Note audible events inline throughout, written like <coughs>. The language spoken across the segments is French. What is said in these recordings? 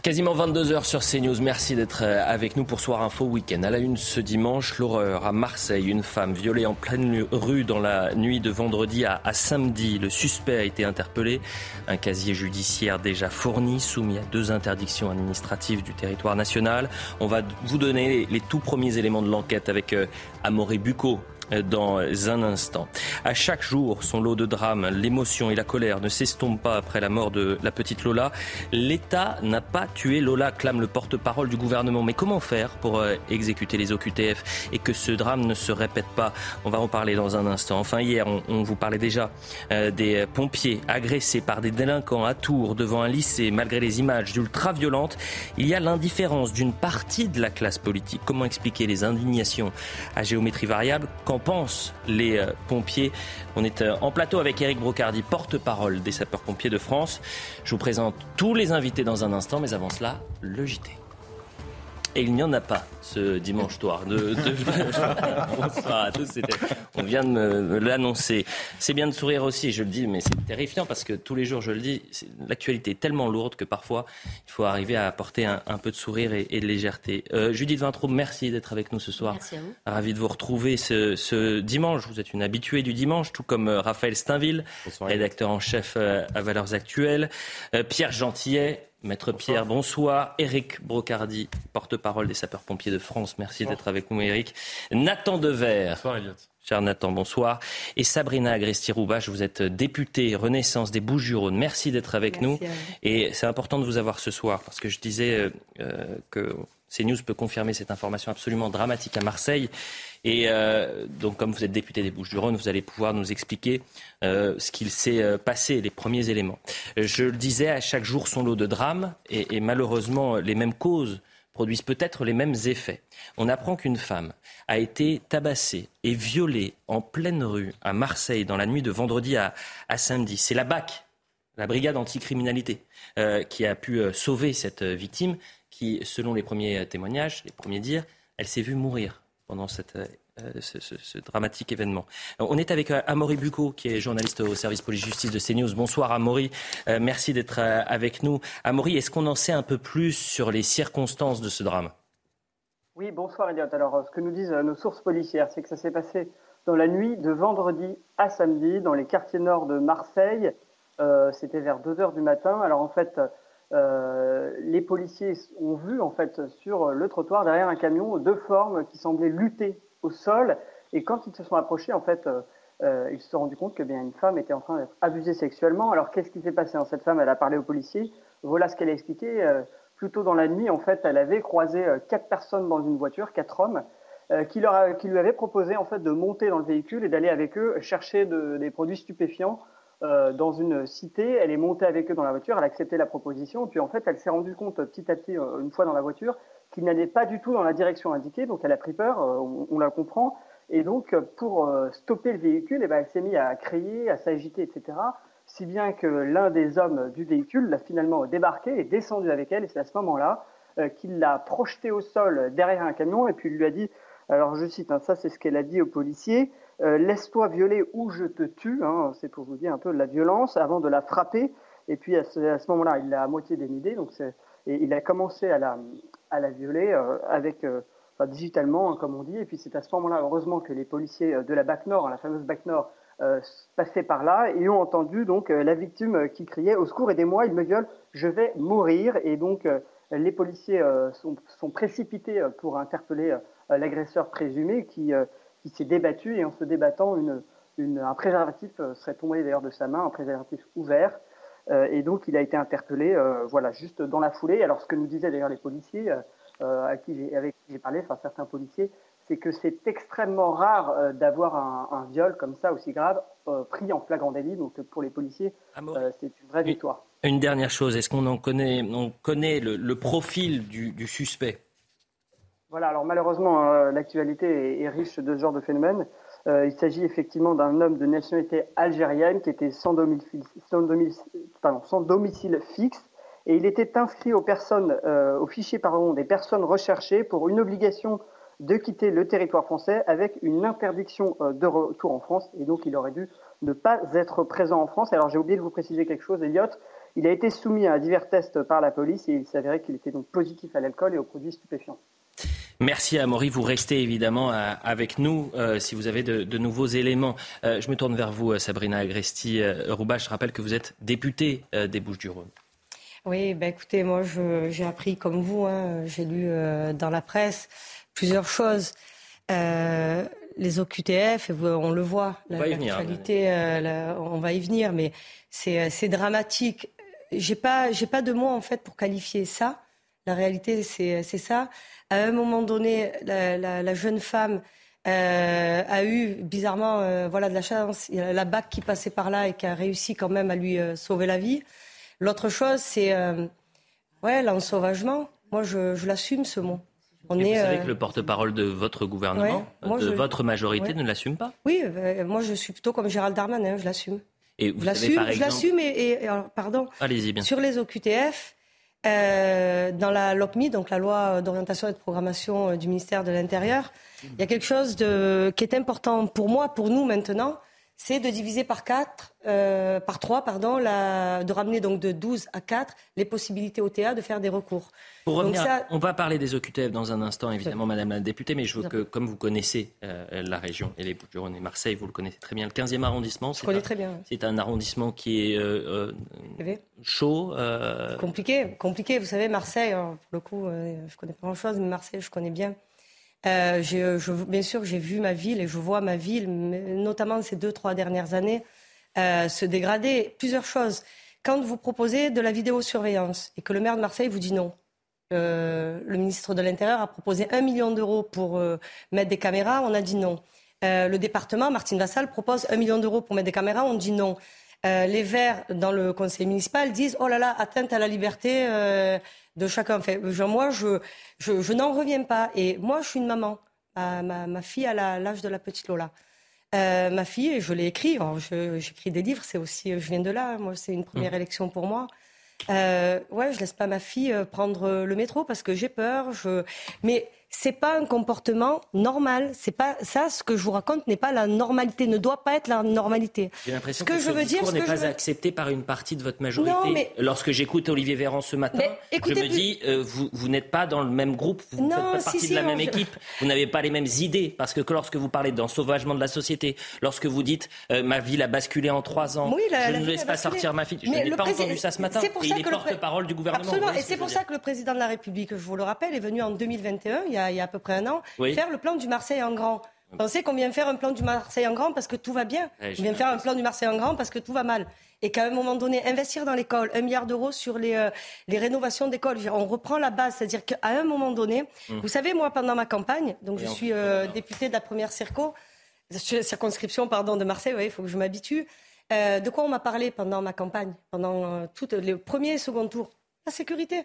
Quasiment 22h sur CNews. Merci d'être euh, avec nous pour Soir Info Week-end. À la une ce dimanche, l'horreur à Marseille. Une femme violée en pleine rue dans la nuit de vendredi à, samedi. Le suspect a été interpellé. Un casier judiciaire déjà fourni, soumis à deux interdictions administratives du territoire national. On va vous donner les, les tout premiers éléments de l'enquête avec euh, Amaury Bucco dans un instant. À chaque jour, son lot de drames, l'émotion et la colère ne s'estompent pas après la mort de la petite Lola. L'État n'a pas tué Lola, clame le porte-parole du gouvernement. Mais comment faire pour euh, exécuter les OQTF et que ce drame ne se répète pas? On va en parler dans un instant. Enfin, hier, on, on vous parlait déjà euh, des pompiers agressés par des délinquants à Tours devant un lycée. Malgré les images ultra-violentes, il y a l'indifférence d'une partie de la classe politique. Comment expliquer les indignations à géométrie variable Qu'en pensent les euh, pompiers On est euh, en plateau avec Eric Brocardi, porte-parole des sapeurs-pompiers de France. Je vous présente tous les invités dans un instant, mais avant cela, le JT. Et il n'y en a pas ce dimanche soir. De, de... <laughs> Bonsoir à tous. c'était- On vient de me, me l'annoncer. C'est bien de sourire aussi, je le dis, mais c'est terrifiant parce que tous les jours, je le dis, l'actualité est tellement lourde que parfois, il faut arriver à apporter un, un peu de sourire et, et de légèreté. Euh, Judith Vintraud, merci d'être avec nous ce soir. Merci à vous. Ravi de vous retrouver ce, ce dimanche. Vous êtes une habituée du dimanche, tout comme euh, Raphaël Steinville, rédacteur en chef euh, à Valeurs Actuelles. Euh, Pierre Gentillet, Maître Pierre, bonsoir. Éric Brocardi, porte-parole des sapeurs-pompiers de France. Merci d'être avec nous, Éric. Nathan Dever. Bonsoir, Elliot. Cher Nathan, bonsoir. Et Sabrina Agresti-Roubache, vous êtes députée Renaissance des Bouches-du-Rhône. Merci d'être avec nous. Et c'est important de vous avoir ce soir parce que je disais euh, euh, que CNews peut confirmer cette information absolument dramatique à Marseille. Et euh, donc, comme vous êtes député des Bouches-du-Rhône, vous allez pouvoir nous expliquer euh, ce qu'il s'est euh, passé, les premiers éléments. Je le disais, à chaque jour son lot de drames et, malheureusement, les mêmes causes produisent peut-être les mêmes effets. On apprend qu'une femme a été tabassée et violée en pleine rue à Marseille dans la nuit de vendredi à, samedi. C'est la BAC, la brigade anticriminalité, qui a pu sauver cette victime qui, selon les premiers euh, témoignages, les premiers dires, elle s'est vue mourir pendant cette, euh, euh, ce, dramatique événement. On est avec euh, Amaury Bucco, qui est journaliste au service police-justice de CNews. Bonsoir Amaury, merci d'être avec nous. Amaury, est-ce qu'on en sait un peu plus sur les circonstances de ce drame? Oui, bonsoir Elliot. Alors, ce que nous disent nos sources policières, c'est que ça s'est passé dans la nuit de vendredi à samedi, dans les quartiers nord de Marseille. C'était vers 2 heures du matin. Alors, en fait, euh, les policiers ont vu, en fait, sur le trottoir, derrière un camion, deux formes qui semblaient lutter au sol. Et quand ils se sont approchés, en fait, euh, euh, ils se sont rendus compte que bien une femme était en train d'être abusée sexuellement. Alors, qu'est-ce qui s'est passé Cette femme, elle a parlé aux policiers. Voilà ce qu'elle a expliqué. Euh, plus tôt dans la nuit, en fait, elle avait croisé euh, quatre personnes dans une voiture, quatre hommes, qui, leur qui lui avaient proposé en fait de monter dans le véhicule et d'aller avec eux chercher de- des produits stupéfiants euh, dans une cité. Elle est montée avec eux dans la voiture, elle a accepté la proposition, puis en fait, elle s'est rendue compte euh, petit à petit, euh, une fois dans la voiture, qu'il n'allait pas du tout dans la direction indiquée, donc elle a pris peur, euh, on, la comprend, et donc pour stopper le véhicule, eh ben, elle s'est mise à crier, à s'agiter, etc si bien que l'un des hommes du véhicule l'a finalement débarqué et descendu avec elle, et c'est à ce moment-là qu'il l'a projeté au sol derrière un camion, et puis il lui a dit, alors je cite, hein, ça c'est ce qu'elle a dit au policier, euh, laisse-toi violer ou je te tue, hein, c'est pour vous dire un peu la violence, avant de la frapper, et puis à ce, moment-là, il l'a à moitié dénudée, donc et il a commencé à la, violer euh, avec, euh, enfin, digitalement, hein, comme on dit, et puis c'est à ce moment-là, heureusement, que les policiers de la BAC Nord, hein, la fameuse BAC Nord, passaient par là et ont entendu donc la victime qui criait au secours aidez-moi il me viole je vais mourir et donc les policiers sont, précipités pour interpeller l'agresseur présumé qui, qui s'est débattu et en se débattant une, une- un préservatif euh, serait tombé d'ailleurs de sa main un préservatif ouvert Euh, et donc il a été interpellé euh, voilà juste dans la foulée alors ce que nous disaient d'ailleurs les policiers à qui avec qui j'ai parlé enfin certains policiers c'est que c'est extrêmement rare euh, d'avoir un, viol comme ça aussi grave euh, pris en flagrant délit. Donc pour les policiers, euh, c'est une vraie victoire. Une dernière chose, est-ce qu'on en connaît, on connaît le, profil du, suspect? Voilà, alors malheureusement, l'actualité est, riche de ce genre de phénomène. il s'agit effectivement d'un homme de nationalité algérienne qui était sans domicile, fixe et il était inscrit aux personnes, au fichier pardon, des personnes recherchées pour une obligation de quitter le territoire français avec une interdiction euh, de retour en France. Et donc, il aurait dû ne pas être présent en France. Alors, j'ai oublié de vous préciser quelque chose, Elliot. Il a été soumis à divers tests par la police et il s'avérait qu'il était donc positif à l'alcool et aux produits stupéfiants. Merci à Maury. Vous restez évidemment euh, avec nous euh, si vous avez de, nouveaux éléments. je me tourne vers vous, Sabrina Agresti-Rouba. Je rappelle que vous êtes députée des Bouches-du-Rhône. Oui, ben écoutez, moi j'ai appris comme vous, hein, j'ai lu dans la presse plusieurs choses. Euh, les OQTF, on le voit, la, euh, on va y venir, mais c'est euh, dramatique. J'ai pas, j'ai pas de mots en fait pour qualifier ça. La réalité, c'est ça. À un moment donné, la, jeune femme a eu bizarrement, voilà, de la chance. Il y a la BAC qui passait par là et qui a réussi quand même à lui sauver la vie. L'autre chose, c'est ouais, l'ensauvagement. Moi, je l'assume ce mot vous savez euh, que le porte-parole de votre gouvernement, de votre majorité, ne l'assume pas? Oui, euh, moi je suis plutôt comme Gérald Darmanin, je l'assume. Et vous je l'assume, et, pardon. Allez-y bien. Sur les OQTF, euh, dans la LOPMI, donc la loi d'orientation et de programmation du ministère de l'Intérieur, il y a quelque chose de, qui est important pour moi, pour nous maintenant, c'est de diviser par quatre, euh, par trois, pardon, la, de ramener donc de 12 à 4 les possibilités OTA de faire des recours. Pour revenir, on va parler des OQTF dans un instant, évidemment, Madame la députée, mais je veux que, comme vous connaissez euh, la région et les Bouches-du-Rhône et Marseille, vous le connaissez très bien, le 15e arrondissement, c'est un, très bien. C'est un arrondissement qui est euh, chaud. Compliqué, compliqué. Vous savez, Marseille, hein, pour le coup, je connais pas grand-chose, mais Marseille, je connais bien. Euh, je, bien sûr, j'ai vu ma ville et je vois ma ville, notamment ces deux, trois dernières années, euh, se dégrader. Plusieurs choses. Quand vous proposez de la vidéosurveillance et que le maire de Marseille vous dit non, euh, le ministre de l'Intérieur a proposé un million d'euros pour mettre des caméras, on a dit non. le département, Martine Vassal, propose un million d'euros pour mettre des caméras, on dit non. les Verts, dans le conseil municipal, disent oh là là, atteinte à la liberté de chacun. Fait, moi, je, je, n'en reviens pas. Et moi, je suis une maman. Ma, fille a l'âge de la petite Lola. Euh, ma fille, je l'ai écrit. J'écris des livres, c'est aussi, je viens de là. Moi, c'est une première mmh. élection pour moi. Euh, ouais, je laisse pas ma fille euh, prendre le métro parce que j'ai peur. Je... Mais c'est pas un comportement normal. C'est pas ça. Ce que je vous raconte n'est pas la normalité. Ne doit pas être la normalité. J'ai l'impression que, ce discours n'est pas accepté par une partie de votre majorité. Lorsque j'écoute Olivier Véran ce matin, je me dis euh, vous, vous n'êtes pas dans le même groupe, vous ne faites pas partie de la même équipe, vous n'avez pas les mêmes idées. Parce que lorsque vous parlez d'ensauvagement de la société, lorsque vous dites euh, ma ville a basculé en trois ans, je ne laisse pas sortir ma fille. Je n'ai pas entendu ça ce matin. Pour il est porte-parole du gouvernement. Absolument. Et c'est pour ça que le président de la République, je vous le rappelle, est venu en 2021 il y a à peu près un an, faire le plan du Marseille en grand. Vous pensez qu'on vient faire un plan du Marseille en grand parce que tout va bien On vient faire un plan du Marseille en grand parce que tout va mal. Et qu'à un moment donné, investir dans l'école, un milliard d'euros sur les, euh, les rénovations d'écoles, on reprend la base. C'est-à-dire qu'à un moment donné, hum. vous savez, moi, pendant ma campagne, donc je suis euh, députée de la première circo, circonscription pardon, de Marseille, il faut que je m'habitue. Euh, de quoi on m'a parlé pendant ma campagne, pendant tout les premiers et second tours La sécurité.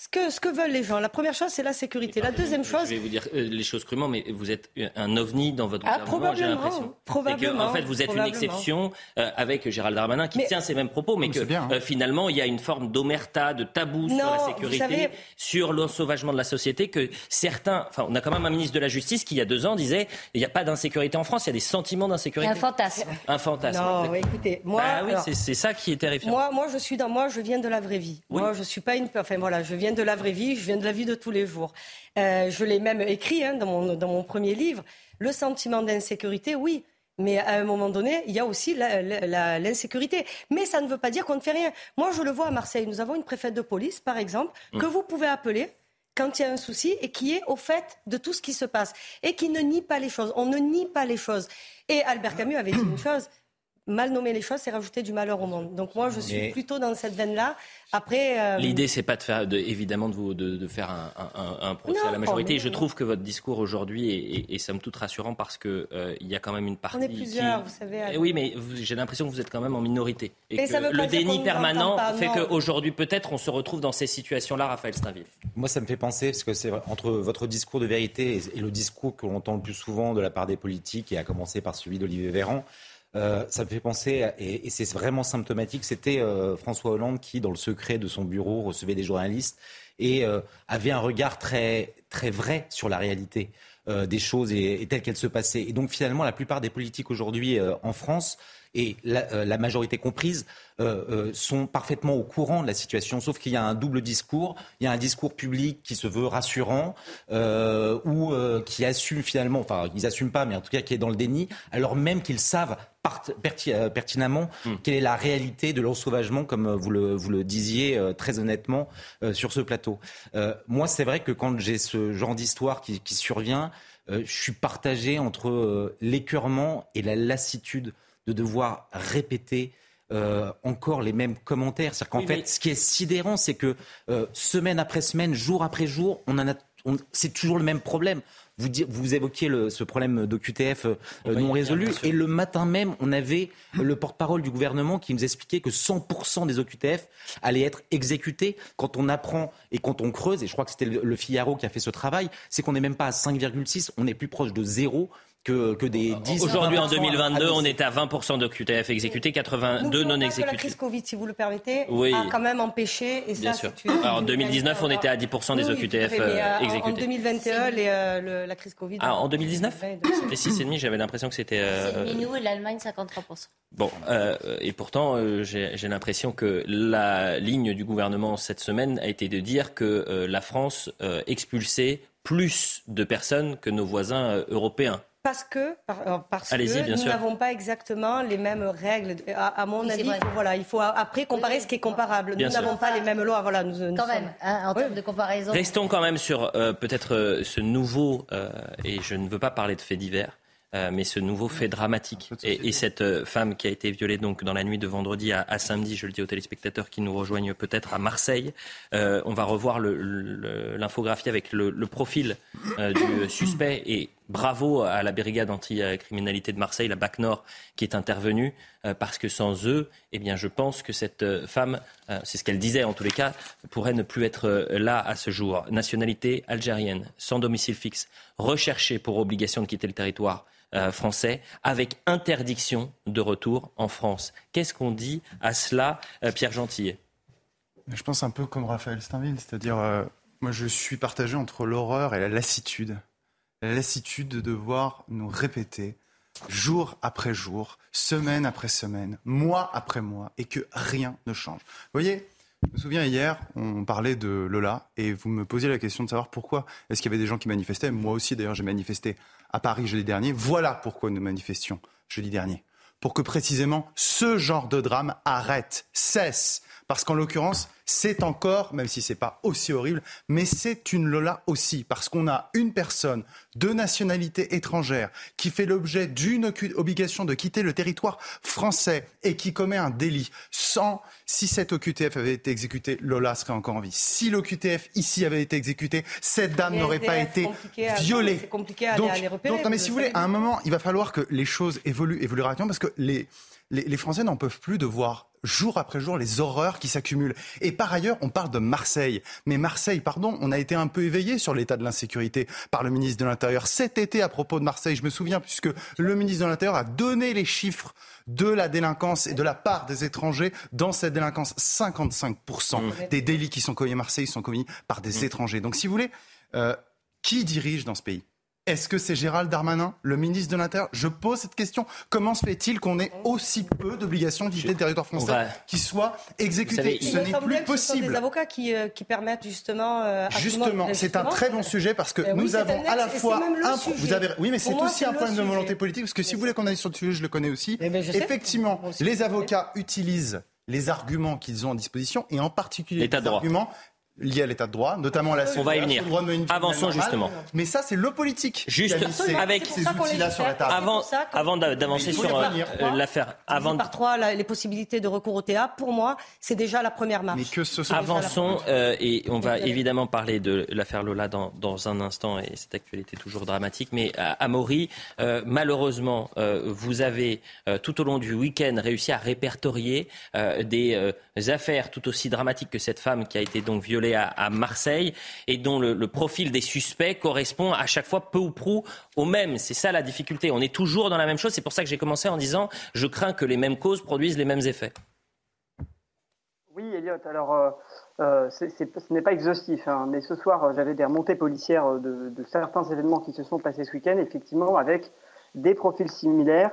Ce que, ce que veulent les gens, la première chose, c'est la sécurité. La deuxième chose. Je vais vous dire euh, les choses crûment, mais vous êtes un ovni dans votre ah, gouvernement, j'ai l'impression. Probablement. en fait, vous êtes une exception euh, avec Gérald Darmanin qui tient ces mêmes propos, mais que hein. euh, finalement, il y a une forme d'omerta, de tabou sur la sécurité, sur l'ensauvagement de la société, que certains. Enfin, on a quand même un ministre de la Justice qui, il y a deux ans, disait il n'y a pas d'insécurité en France, il y a des sentiments d'insécurité. Un fantasme. Un fantasme. Non, écoutez, moi. Bah, oui, c'est ça qui est terrifiant. Moi, moi, je suis dans. Moi, je viens de la vraie vie. Moi, je suis pas une. Enfin, voilà, je viens de la vraie vie viens de la vie de tous les jours. Euh, je l'ai même écrit hein, dans, mon, dans mon premier livre. Le sentiment d'insécurité, oui. Mais à un moment donné, il y a aussi l'insécurité. Mais ça ne veut pas dire qu'on ne fait rien. Moi, je le vois à Marseille. Nous avons une préfète de police, par exemple, que mm. vous pouvez appeler quand il y a un souci et qui est au fait de tout ce qui se passe et qui ne nie pas les choses. On ne nie pas les choses. Et Albert <coughs> Camus avait dit une chose mal nommer les choses, c'est rajouter du malheur au monde. Donc moi, je suis plutôt dans cette veine-là. Après, euh, l'idée, c'est pas de faire, de, évidemment, de, vous, de, de faire un, un, un procès à la majorité. je trouve que votre discours aujourd'hui est, est, somme toute rassurant parce que euh, il y a quand même une partie. On est plusieurs, vous savez. Eh oui, mais j'ai l'impression que vous êtes quand même en minorité et, que le déni permanent fait qu'aujourd'hui, peut-être, on se retrouve dans ces situations-là, Raphaël Steinville. Moi, ça me fait penser parce que c'est entre votre discours de vérité et, le discours que l'on entend le plus souvent de la part des politiques, et à commencer par celui d'Olivier Véran. Euh, ça me fait penser, et, c'est vraiment symptomatique, c'était euh, François Hollande qui, dans le secret de son bureau, recevait des journalistes et euh, avait un regard très, très vrai sur la réalité des choses et, et telle qu'elle se passait. Et donc finalement, la plupart des politiques aujourd'hui en France et la, la majorité comprise, euh, euh, sont parfaitement au courant de la situation, sauf qu'il y a un double discours. Il y a un discours public qui se veut rassurant euh, ou euh, qui assume finalement, enfin ils n'assument pas, mais en tout cas qui est dans le déni, alors même qu'ils savent pertinemment hmm. quelle est la réalité de l'ensauvagement, comme vous le, vous le disiez très honnêtement sur ce plateau. moi, c'est vrai que quand j'ai ce genre d'histoire qui, qui, survient, je suis partagé entre l'écœurement et la lassitude de devoir répéter euh, encore les mêmes commentaires. C'est-à-dire qu'en fait, ce qui est sidérant, c'est que euh, semaine après semaine, jour après jour, on en a, c'est toujours le même problème. Vous, vous évoquiez le, ce problème d'OQTF euh, non résolu. Et le matin même, on avait le porte-parole du gouvernement qui nous expliquait que 100% des OQTF allaient être exécutés. Quand on apprend et quand on creuse, et je crois que c'était le, le Figaro qui a fait ce travail, c'est qu'on n'est même pas à 5,6, on est plus proche de zéro que, des 10 Aujourd'hui, en 2022, on est à 20% de QTF exécutés, 82 non exécutés. La crise Covid, si vous le permettez, a quand même empêché. Et Bien sûr. Alors, en 2019, on était à 10% des OQTF euh, exécutés. En 2021, euh, la crise Covid. Ah, en 2019 C'était 6,5, j'avais l'impression que c'était. Euh, nous et l'Allemagne, 53%. Bon, et pourtant, j'ai l'impression que la ligne du gouvernement cette semaine a été de dire que la France expulsait plus de personnes que nos voisins européens parce que, parce que nous n'avons pas exactement les mêmes règles. À, mon avis, il faut, voilà, il faut après comparer ce qui est comparable. nous n'avons pas les mêmes lois. Voilà, nous, quand même, hein, en termes de comparaison. Restons quand même sur euh, peut-être euh, ce nouveau, euh, et je ne veux pas parler de faits divers, euh, mais ce nouveau fait dramatique. Et, et, cette euh, femme qui a été violée donc dans la nuit de vendredi à, à samedi, je le dis aux téléspectateurs qui nous rejoignent peut-être à Marseille, euh, on va revoir l'infographie avec le, le profil euh, du suspect et bravo à la brigade anti-criminalité de Marseille, la BAC Nord, qui est intervenue, parce que sans eux, eh bien, je pense que cette femme, c'est ce qu'elle disait en tous les cas, pourrait ne plus être là à ce jour. Nationalité algérienne, sans domicile fixe, recherchée pour obligation de quitter le territoire euh, français avec interdiction de retour en France. Qu'est-ce qu'on dit à cela, euh, Pierre Gentillet? Je pense un peu comme Raphaël Steinville, c'est-à-dire, euh, moi je suis partagé entre l'horreur et la lassitude. La lassitude de devoir nous répéter jour après jour, semaine après semaine, mois après mois, et que rien ne change. Vous voyez, je me souviens hier, on parlait de Lola et vous me posiez la question de savoir pourquoi est-ce qu'il y avait des gens qui manifestaient. Moi aussi, d'ailleurs, j'ai manifesté à Paris jeudi dernier. Voilà pourquoi nous manifestions jeudi dernier. Pour que précisément ce genre de drame arrête, cesse. Parce qu'en l'occurrence, c'est encore, même si c'est pas aussi horrible, mais c'est une Lola aussi, parce qu'on a une personne de nationalité étrangère qui fait l'objet d'une obligation de quitter le territoire français et qui commet un délit sans, si cette OQTF avait été exécutée, Lola serait encore en vie. Si l'OQTF ici avait été exécutée, cette dame n'aurait pas été violée. C'est compliqué à, donc, les repérer. Donc, non, mais si vous voulez, à un moment, il va falloir que les choses évoluent, évoluent rapidement, parce que les, les, les Français n'en peuvent plus de voir jour après jour les horreurs qui s'accumulent. Et par ailleurs, on parle de Marseille. Mais Marseille, pardon, on a été un peu éveillé sur l'état de l'insécurité par le ministre de l'Intérieur cet été à propos de Marseille. Je me souviens puisque le ministre de l'Intérieur a donné les chiffres de la délinquance et de la part des étrangers dans cette délinquance. 55% mmh. des délits qui sont commis à Marseille sont commis par des mmh. étrangers. Donc si vous voulez, euh, qui dirige dans ce pays? Est-ce que c'est Gérald Darmanin, le ministre de l'Intérieur? Je pose cette question. Comment se fait-il qu'on ait aussi peu d'obligations de quitter le territoire français qui soient exécutées? Ce n'est plus possible. Ce des avocats qui, euh, qui permettent justement. Euh, justement, c'est un très bon sujet parce que euh, nous avons à la fois un. Vous avez, oui, mais c'est aussi un problème de volonté politique parce que si vous voulez qu'on aille sur le sujet, je le connais aussi. Eh ben, Effectivement, les avocats utilisent les arguments qu'ils ont en disposition et en particulier les arguments liées à l'état de droit, notamment la On va y venir. Avançons justement. Mais ça, c'est le politique. Juste avec ces outils-là sur la table. Avant, avant d'avancer sur euh, l'affaire, avant par trois les possibilités de recours au TA, pour moi, c'est déjà la première marche. Mais que ce soit Avançons euh, et on va évidemment parler de l'affaire Lola dans, dans, un instant et cette actualité toujours dramatique. Mais à Amaury, euh, malheureusement, vous avez tout au long du week-end réussi à répertorier des affaires tout aussi dramatiques que cette femme qui a été donc violée à, Marseille et dont le, profil des suspects correspond à chaque fois peu ou prou au même. C'est ça la difficulté. On est toujours dans la même chose. C'est pour ça que j'ai commencé en disant je crains que les mêmes causes produisent les mêmes effets. Oui, Elliot. Alors, euh, euh, ce n'est pas exhaustif, hein, mais ce soir, euh, j'avais des remontées policières de, certains événements qui se sont passés ce week-end, effectivement, avec des profils similaires.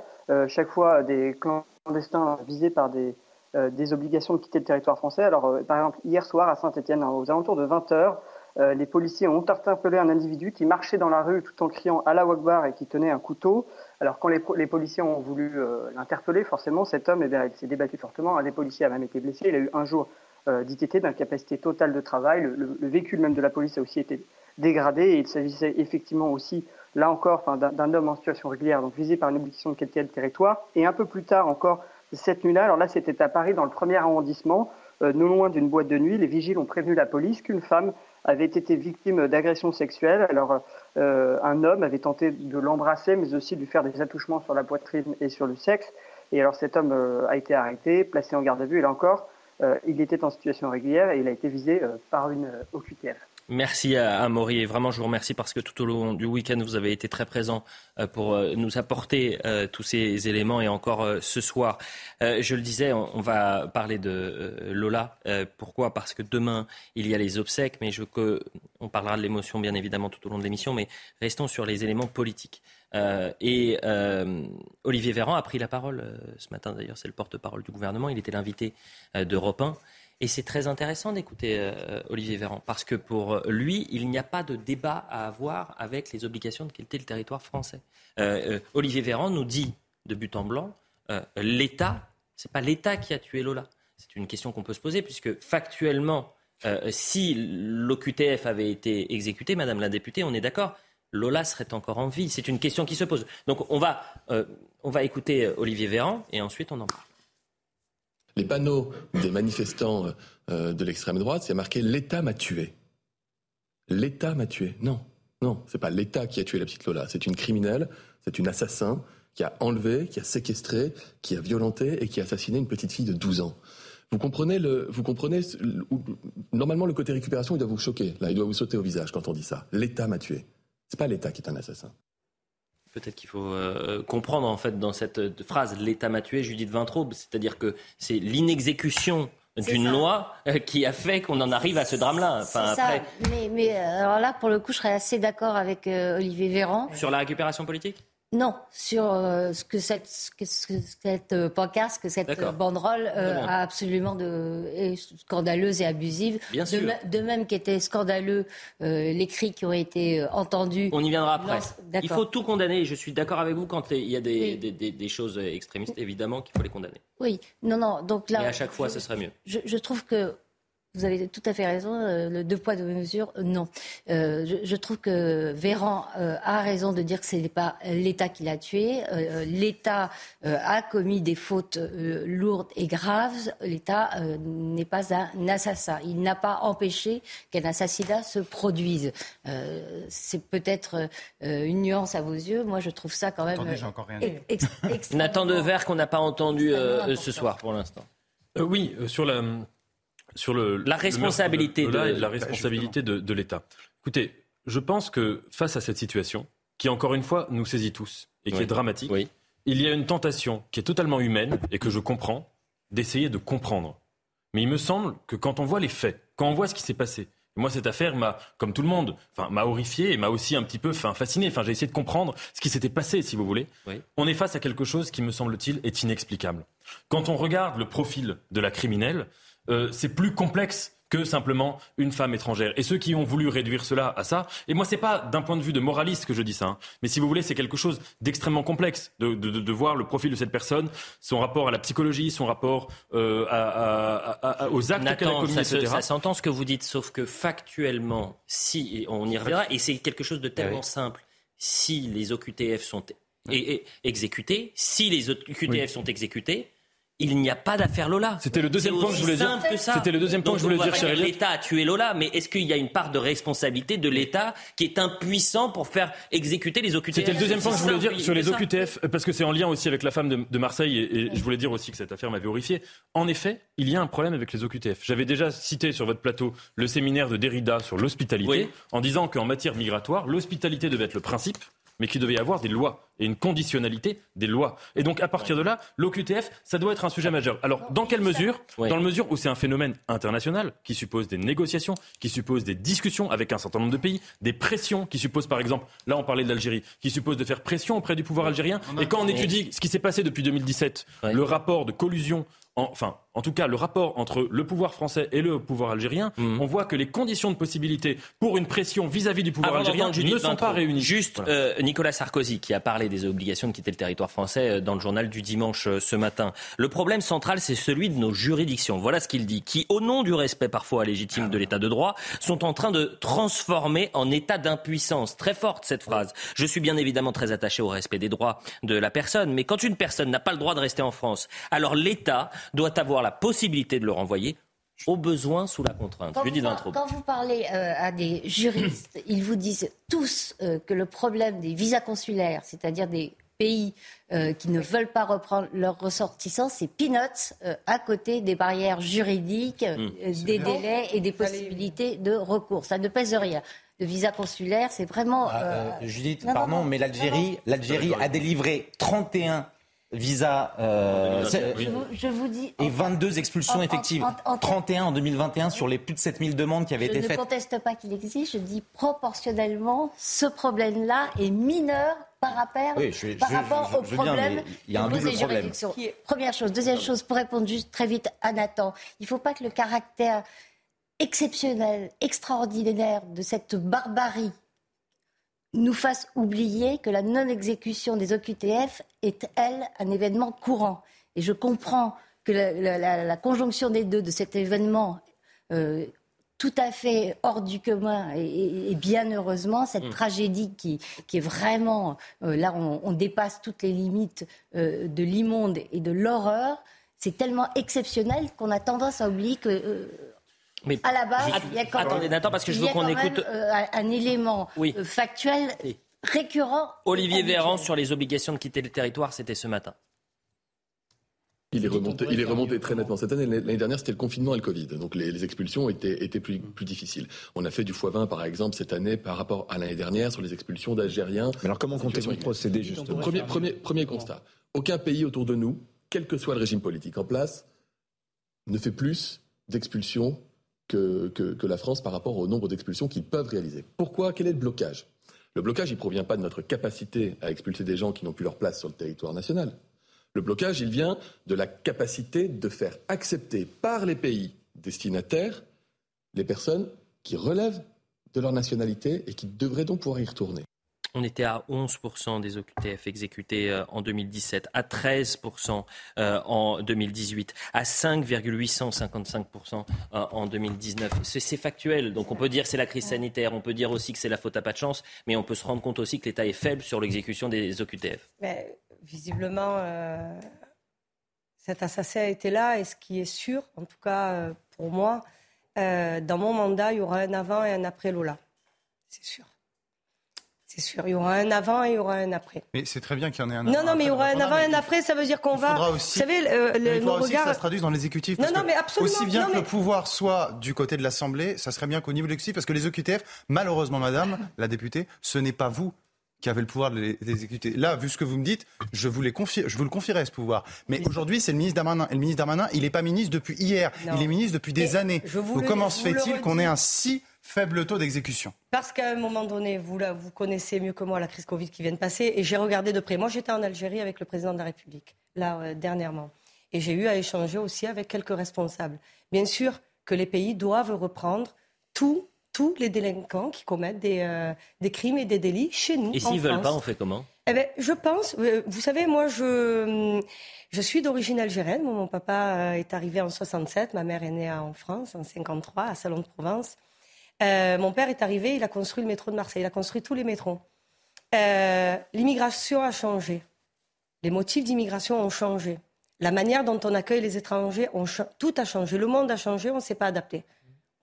chaque fois, des clandestins visés par des, euh, des obligations de quitter le territoire français. Alors, euh, par exemple, hier soir à Saint-Etienne, hein, aux alentours de 20 heures, euh, les policiers ont interpellé un individu qui marchait dans la rue tout en criant à la Wagbar et qui tenait un couteau. Alors quand les, policiers ont voulu l'interpeller, forcément cet homme eh bien, s'est débattu fortement. Un des policiers a même été blessé. Il a eu un jour d'ITT, d'incapacité totale de travail. Le, véhicule même de la police a aussi été dégradé et il s'agissait effectivement aussi, là encore, d'un homme en situation régulière, donc visé par une obligation de quitter le territoire. Et un peu plus tard encore, cette nuit-là, alors là c'était à Paris dans le premier arrondissement, euh, non loin d'une boîte de nuit, les vigiles ont prévenu la police qu'une femme avait été victime d'agression sexuelle. Alors euh, un homme avait tenté de l'embrasser, mais aussi de lui faire des attouchements sur la poitrine et sur le sexe. Et alors cet homme euh, a été arrêté, placé en garde à vue, et là encore, il était en situation régulière et il a été visé par une OQTF. Merci à, Maury et vraiment je vous remercie parce que tout au long du week-end vous avez été très présent euh, pour euh, nous apporter euh, tous ces éléments et encore ce soir. Je le disais, on va parler de Lola. Pourquoi? Parce que demain il y a les obsèques, mais je veux que on parlera de l'émotion bien évidemment tout au long de l'émission, mais restons sur les éléments politiques. et Olivier Véran a pris la parole ce matin, d'ailleurs, c'est le porte-parole du gouvernement. Il était l'invité d'Europe 1. Et c'est très intéressant d'écouter euh, Olivier Véran, parce que pour lui, il n'y a pas de débat à avoir avec les obligations de quitter le territoire français. Euh, euh, Olivier Véran nous dit, de but en blanc, l'État, c'est pas l'État qui a tué Lola. C'est une question qu'on peut se poser, puisque factuellement, si l'OQTF avait été exécuté, Madame la députée, on est d'accord, Lola serait encore en vie. C'est une question qui se pose. Donc on va, on va écouter Olivier Véran et ensuite on en parle les panneaux des manifestants euh, de l'extrême droite, c'est marqué l'État m'a tué. L'État m'a tué. Non, non, c'est pas l'État qui a tué la petite Lola. C'est une criminelle, c'est une assassin qui a enlevé, qui a séquestré, qui a violenté et qui a assassiné une petite fille de 12 ans. Vous comprenez le, vous comprenez, normalement le côté récupération, il doit vous choquer. Là, il doit vous sauter au visage quand on dit ça. L'État m'a tué. C'est pas l'État qui est un assassin peut-être qu'il faut euh, comprendre en fait dans cette phrase l'État m'a tué, Judith Vintraube, c'est-à-dire que c'est l'inexécution d'une loi euh, qui a fait qu'on en arrive à ce drame-là. Enfin, après... mais, mais, euh, alors là, pour le coup, je serais assez d'accord avec Olivier Véran. Sur la récupération politique? Non, sur euh, ce que cette, cette euh, pancarte, que cette banderole euh, a absolument de, est scandaleuse et abusive. Bien sûr. De, même qu'était scandaleux les cris qui ont été entendus. On y viendra après. Il faut tout condamner. Je suis d'accord avec vous quand il y a des, des, choses extrémistes, évidemment qu'il faut les condamner. Oui, non, non. Donc là. Et à chaque fois, ce serait mieux. Je, je trouve que vous avez tout à fait raison. Euh, le deux poids, deux mesures, euh, non. Euh, je, trouve que Véran a raison de dire que ce n'est pas l'État qui l'a tué. L'État a commis des fautes lourdes et graves. L'État n'est pas un assassin. Il n'a pas empêché qu'un assassinat se produise. C'est peut-être une nuance à vos yeux. Moi, je trouve ça quand même. Attendez, j'ai encore rien dit. Nathan Devers qu'on n'a pas entendu ce soir pour l'instant. oui, sur la sur le, la responsabilité, de, la responsabilité de, l'État. Écoutez, je pense que face à cette situation, qui encore une fois nous saisit tous et qui est dramatique, il y a une tentation qui est totalement humaine et que je comprends d'essayer de comprendre. Mais il me semble que quand on voit les faits, quand on voit ce qui s'est passé, moi, cette affaire m'a, comme tout le monde, enfin, m'a horrifié et m'a aussi un petit peu fasciné. Enfin, j'ai essayé de comprendre ce qui s'était passé, si vous voulez. On est face à quelque chose qui, me semble-t-il, est inexplicable. Quand on regarde le profil de la criminelle, euh, c'est plus complexe que simplement une femme étrangère. Et ceux qui ont voulu réduire cela à ça, et moi c'est pas d'un point de vue de moraliste que je dis ça, hein, mais si vous voulez c'est quelque chose d'extrêmement complexe de, de, de, voir le profil de cette personne, son rapport à la psychologie, son rapport euh, à, à, aux actes qu'elle a commis, ça, etc. Ça s'entend ce que vous dites, sauf que factuellement, si, on y reviendra, et c'est quelque chose de tellement simple, si les OQTF sont exécutés, si les OQTF sont exécutés, il n'y a pas d'affaire Lola. C'était le deuxième point que je voulais dire. C'était le deuxième point que je voulais dire, L'État a tué Lola, mais est-ce qu'il y a une part de responsabilité de l'État qui est impuissant pour faire exécuter les OQTF C'était le deuxième point que je voulais dire sur les OQTF, parce que c'est en lien aussi avec la femme de, Marseille, et, je voulais dire aussi que cette affaire m'avait horrifié. En effet, il y a un problème avec les OQTF. J'avais déjà cité sur votre plateau le séminaire de Derrida sur l'hospitalité, en disant qu'en matière migratoire, l'hospitalité devait être le principe mais qu'il devait y avoir des lois et une conditionnalité des lois. Et donc, à partir de là, l'OQTF, ça doit être un sujet majeur. Alors, dans quelle mesure? Dans la mesure où c'est un phénomène international qui suppose des négociations, qui suppose des discussions avec un certain nombre de pays, des pressions, qui suppose, par exemple, là, on parlait de l'Algérie, qui suppose de faire pression auprès du pouvoir algérien. Et quand on étudie ce qui s'est passé depuis 2017, le rapport de collusion enfin, en tout cas, le rapport entre le pouvoir français et le pouvoir algérien, mm. on voit que les conditions de possibilité pour une pression vis-à-vis du pouvoir algérien ne sont pas réunies. Juste euh, Nicolas Sarkozy qui a parlé des obligations de quitter le territoire français euh, dans le journal du dimanche euh, ce matin. Le problème central, c'est celui de nos juridictions. Voilà ce qu'il dit, qui, au nom du respect parfois légitime de l'état de droit, sont en train de transformer en état d'impuissance. Très forte cette phrase. Je suis bien évidemment très attaché au respect des droits de la personne, mais quand une personne n'a pas le droit de rester en France, alors l'État doit avoir la possibilité de le renvoyer au besoin sous la contrainte. Quand, vous, quand vous parlez euh, à des juristes, ils vous disent tous euh, que le problème des visas consulaires, c'est-à-dire des pays euh, qui ne veulent pas reprendre leurs ressortissants, c'est peanuts à côté des barrières juridiques, mmh. des délais et des possibilités de recours. Ça ne pèse rien. Le visa consulaire, c'est vraiment. Ah, Judith, pardon, mais l'Algérie, l'Algérie a délivré 31 visa. Euh, je, vous, dis. Et 22 expulsions effectives. 31 en 2021 sur les plus de 7000 demandes qui avaient été faites. Je ne conteste pas qu'il existe. Je dis proportionnellement, ce problème-là est mineur par rapport, par rapport au problème il y a un double problème. Première chose. Deuxième chose, pour répondre juste très vite à Nathan, il ne faut pas que le caractère exceptionnel, extraordinaire de cette barbarie nous fasse oublier que la non-exécution des OQTF est, elle, un événement courant. Et je comprends que la, conjonction des deux, de cet événement euh, tout à fait hors du commun et, bien heureusement, cette mm. tragédie qui, qui, est vraiment, euh, là on, dépasse toutes les limites euh, de l'immonde et de l'horreur, c'est tellement exceptionnel qu'on a tendance à oublier que mais à la base, il y a quand Attendez, Nathan, parce que je veux qu'on écoute. Euh, un élément euh, factuel récurrent. Olivier Véran sur les obligations de quitter le territoire, c'était ce matin. Il est remonté, il est remonté très nettement. Cette année, l'année dernière, c'était le confinement et le Covid. Donc les, expulsions étaient, étaient plus, plus, difficiles. On a fait du x20, par exemple, cette année par rapport à l'année dernière sur les expulsions d'Algériens. Mais alors comment comptez-vous procéder justement premier, premier, premier constat. Aucun pays autour de nous, quel que soit le régime politique en place, ne fait plus d'expulsions que, la France par rapport au nombre d'expulsions qu'ils peuvent réaliser. Pourquoi? Quel est le blocage? Le blocage, il ne provient pas de notre capacité à expulser des gens qui n'ont plus leur place sur le territoire national. Le blocage, il vient de la capacité de faire accepter par les pays destinataires les personnes qui relèvent de leur nationalité et qui devraient donc pouvoir y retourner. On était à 11% des OQTF exécutés euh, en 2017, à 13% euh, en 2018, à 5,855% euh, en 2019. C'est factuel. Donc on peut dire que c'est la crise sanitaire, on peut dire aussi que c'est la faute à pas de chance, mais on peut se rendre compte aussi que l'État est faible sur l'exécution des OQTF. Mais, visiblement, cet assassin a été là et ce qui est sûr, en tout cas pour moi, dans mon mandat, il y aura un avant et un après Lola. C'est sûr. C'est sûr, il y aura un avant et il y aura un après. Mais c'est très bien qu'il y en ait un avant. Non, non, mais il y aura un avant et un après, ça veut dire qu'on va. Aussi, vous savez, le, il faudra aussi que ça se traduise dans l'exécutif. Non, non, mais absolument. Aussi bien que le pouvoir soit du côté de l'Assemblée, ça serait bien qu'au niveau de l'exécutif, parce que les OQTF, malheureusement, madame <laughs> la députée, ce n'est pas vous qui avez le pouvoir de les exécuter. Là, vu ce que vous me dites, je vous, les confie, je vous le confierai, ce pouvoir. Mais aujourd'hui, c'est le ministre Darmanin. Et le ministre Darmanin, il n'est pas ministre depuis hier. Il est ministre depuis des années. Donc comment se fait-il qu'on ait un si faible taux d'exécution Parce qu'à un moment donné, vous, là, vous connaissez mieux que moi la crise Covid qui vient de passer, et j'ai regardé de près. Moi, j'étais en Algérie avec le président de la République, là, euh, dernièrement. Et j'ai eu à échanger aussi avec quelques responsables. Bien sûr, que les pays doivent reprendre tous les délinquants qui commettent des, euh, des, crimes et des délits chez nous. Et s'ils ne veulent pas, on fait comment? Eh ben, Je pense, euh, vous savez, moi, je, je suis d'origine algérienne. Mon papa est arrivé en 67, ma mère est née en France en 53, à Salon de Provence. Euh, mon père est arrivé, il a construit le métro de Marseille, il a construit tous les métros. L'immigration a changé. Les motifs d'immigration ont changé. La manière dont on accueille les étrangers, tout a changé. Le monde a changé, on ne s'est pas adapté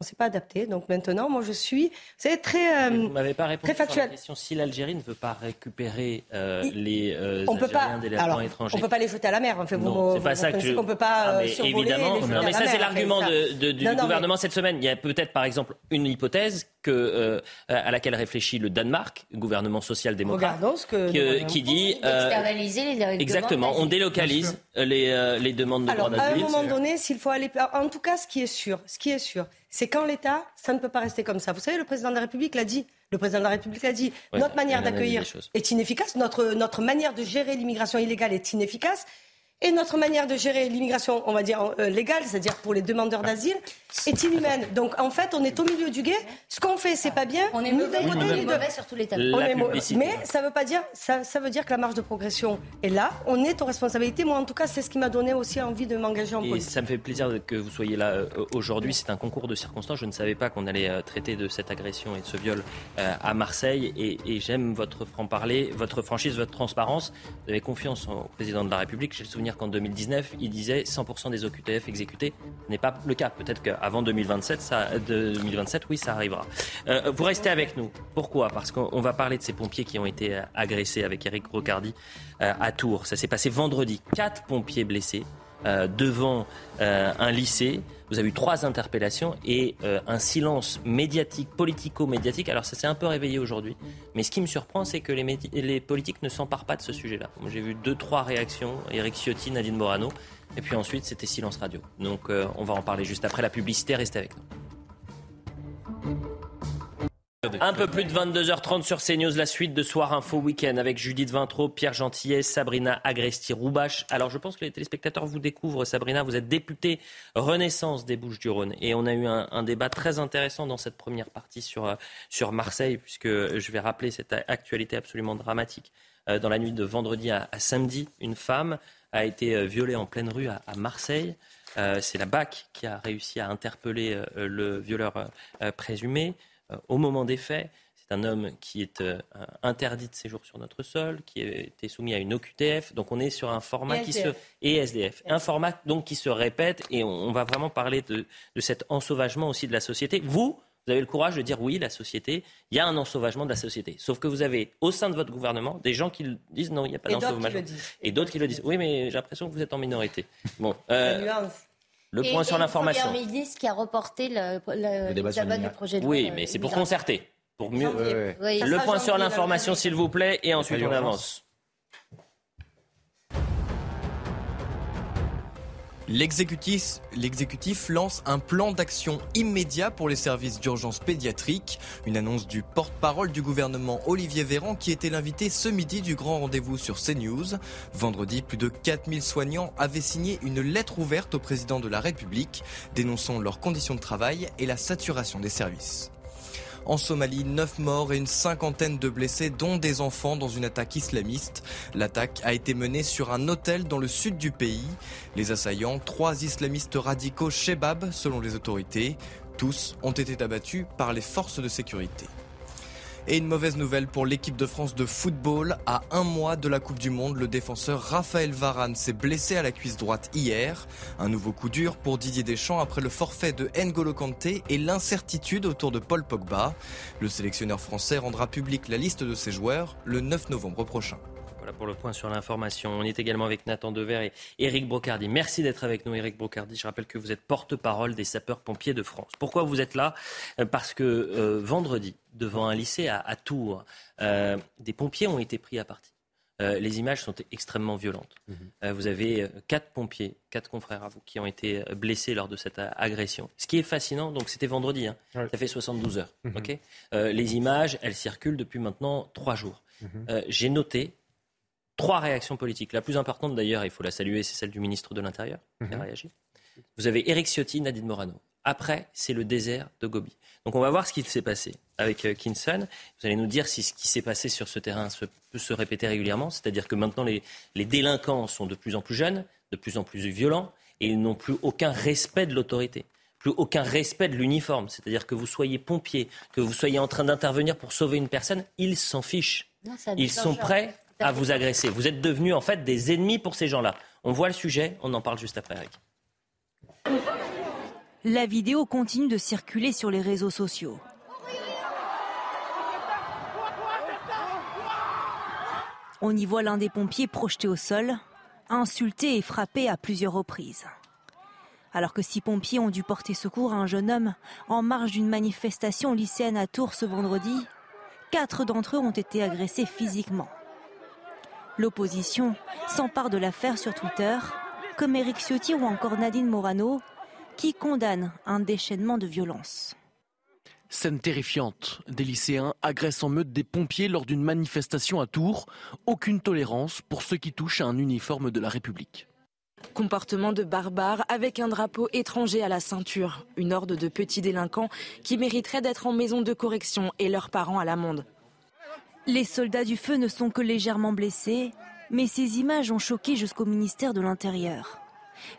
on s'est pas adapté. Donc maintenant, moi, je suis, c'est très, euh, vous m'avez pas répondu très factuel. la question. Si l'Algérie ne veut pas récupérer euh, les euh, on peut pas, alors, étrangers, on peut pas les jeter à la mer. Enfin, non, c'est pas ça que. On peut pas ah, mais évidemment. non, mais ça, c'est l'argument du gouvernement cette semaine. Il y a peut-être, par exemple, une hypothèse que, à laquelle réfléchit le Danemark, gouvernement social-démocrate, qui dit externaliser les exactement, on délocalise les, les demandes de droit d'asile. À un moment donné, s'il faut aller, en tout cas, ce qui est sûr, ce qui est sûr, c'est quand l'État, ça ne peut pas rester comme ça. Vous savez, le président de la République l'a dit. Le président de la République l'a dit. notre manière d'accueillir est inefficace. Notre, notre manière de gérer l'immigration illégale est inefficace. Et notre manière de gérer l'immigration, on va dire euh, légale, c'est-à-dire pour les demandeurs d'asile, est inhumaine. Donc en fait, on est au milieu du guet. Ce qu'on fait, c'est pas bien. On est mauvais, mauvais sur tous les tableaux. Mais ça veut pas dire, ça, ça, veut dire que la marge de progression est là. On est aux responsabilités. Moi, en tout cas, c'est ce qui m'a donné aussi envie de m'engager en politique. Ça me fait plaisir que vous soyez là euh, aujourd'hui. C'est un concours de circonstances. Je ne savais pas qu'on allait euh, traiter de cette agression et de ce viol à Marseille. Et, et j'aime votre franc-parler, votre franchise, votre transparence. Vous avez confiance au président de la République. J'ai le souvenir qu'en 2019, il disait 100% des OQTF exécutés. Ce n'est pas le cas. Peut-être qu'avant 2027, ça, 2027, oui, ça arrivera. Euh, vous restez avec nous. Pourquoi? Parce qu'on va parler de ces pompiers qui ont été euh, agressés avec Eric Rocardi euh, à Tours. Ça s'est passé vendredi. Quatre pompiers blessés. Devant un lycée. Vous avez eu trois interpellations et un silence médiatique, politico-médiatique. Alors ça s'est un peu réveillé aujourd'hui. Mais ce qui me surprend, c'est que les, politiques ne s'emparent pas de ce sujet-là. J'ai vu deux, trois réactions. Eric Ciotti, Nadine Morano. Et puis ensuite, c'était silence radio. Donc euh, on va en parler juste après la publicité. Restez avec nous. Un peu plus de 22h30 sur CNews, la suite de Soir Info Week-end avec Judith Vintraud, Pierre Gentillet, Sabrina Agresti-Roubache. Alors je pense que les téléspectateurs vous découvrent. Sabrina, vous êtes députée Renaissance des Bouches-du-Rhône. Et on a eu un, débat très intéressant dans cette première partie sur, euh, sur Marseille, puisque je vais rappeler cette actualité absolument dramatique. Euh, dans la nuit de vendredi à samedi, une femme a été euh, violée en pleine rue à, Marseille. C'est la BAC qui a réussi à interpeller le violeur présumé. Au moment des faits, c'est un homme qui est interdit de séjour sur notre sol, qui a été soumis à une OQTF. Donc on est sur un format qui se et SDF, un format donc qui se répète et on, va vraiment parler de, de cet ensauvagement aussi de la société. Vous, vous avez le courage de dire oui, la société, il y a un ensauvagement de la société. Sauf que vous avez au sein de votre gouvernement des gens qui disent non, il n'y a pas d'ensauvagement. Et d'autres qui le disent. Oui, mais j'ai l'impression que vous êtes en minorité. Bon. Euh, le point sur l'information. Le ministre qui a reporté le, le, débat du projet de loi. Oui, mais c'est pour concerter. Pour mieux. Le point sur l'information, s'il vous plaît, et ensuite on avance. L'exécutif lance un plan d'action immédiat pour les services d'urgence pédiatrique. Une annonce du porte-parole du gouvernement Olivier Véran qui était l'invité ce midi du grand rendez-vous sur CNews. Vendredi, plus de 4000 soignants avaient signé une lettre ouverte au président de la République dénonçant leurs conditions de travail et la saturation des services. En Somalie, 9 morts et une cinquantaine de blessés, dont des enfants, dans une attaque islamiste. L'attaque a été menée sur un hôtel dans le sud du pays. Les assaillants, trois islamistes radicaux Shebab, selon les autorités. Tous ont été abattus par les forces de sécurité. Et une mauvaise nouvelle pour l'équipe de France de football. À un mois de la Coupe du Monde, le défenseur Raphaël Varane s'est blessé à la cuisse droite hier. Un nouveau coup dur pour Didier Deschamps après le forfait de N'Golo Kanté et l'incertitude autour de Paul Pogba. Le sélectionneur français rendra public la liste de ses joueurs le 9 novembre prochain. Voilà pour le point sur l'information. On est également avec Nathan Dever et Éric Brocardi. Merci d'être avec nous, Éric Brocardi. Je rappelle que vous êtes porte-parole des sapeurs-pompiers de France. Pourquoi vous êtes là? Euh, Parce que euh, vendredi, devant un lycée à, Tours, euh, des pompiers ont été pris à partie. les images sont extrêmement violentes. Mhm. vous avez quatre pompiers, quatre confrères à vous, qui ont été blessés lors de cette agression. Ce qui est fascinant, donc c'était vendredi, hein. ça fait 72 heures. Mhm. les images, elles circulent depuis maintenant trois jours. Mhm. J'ai noté trois réactions politiques. La plus importante d'ailleurs, il faut la saluer, c'est celle du ministre de l'Intérieur qui a mhm. réagi. Vous avez Éric Ciotti, Nadine Morano. Après, c'est le désert de Gobi. Donc on va voir ce qui s'est passé avec euh, Kinson. Vous allez nous dire si ce qui s'est passé sur ce terrain peut se répéter régulièrement. C'est-à-dire que maintenant, les, les délinquants sont de plus en plus jeunes, de plus en plus violents, et ils n'ont plus aucun respect de l'autorité plus aucun respect de l'uniforme. C'est-à-dire que vous soyez pompier, que vous soyez en train d'intervenir pour sauver une personne, ils s'en fichent. ils sont prêts à vous agresser. Vous êtes devenus en fait des ennemis pour ces gens-là. On voit le sujet, on en parle juste après Eric. La vidéo continue de circuler sur les réseaux sociaux. On y voit l'un des pompiers projeté au sol, insulté et frappé à plusieurs reprises. Alors que six pompiers ont dû porter secours à un jeune homme en marge d'une manifestation lycéenne à Tours ce vendredi, quatre d'entre eux ont été agressés physiquement. L'opposition s'empare de l'affaire sur Twitter, comme Eric Ciotti ou encore Nadine Morano, qui condamne un déchaînement de violence. Scène terrifiante. Des lycéens agressent en meute des pompiers lors d'une manifestation à Tours. Aucune tolérance pour ceux qui touchent à un uniforme de la République. Comportement de barbares avec un drapeau étranger à la ceinture. Une horde de petits délinquants qui mériteraient d'être en maison de correction et leurs parents à l'amende. Les soldats du feu ne sont que légèrement blessés, mais ces images ont choqué jusqu'au ministère de l'Intérieur.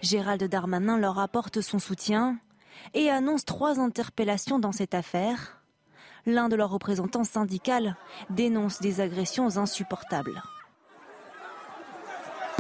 Gérald Darmanin leur apporte son soutien et annonce trois interpellations dans cette affaire. L'un de leurs représentants syndicaux dénonce des agressions insupportables.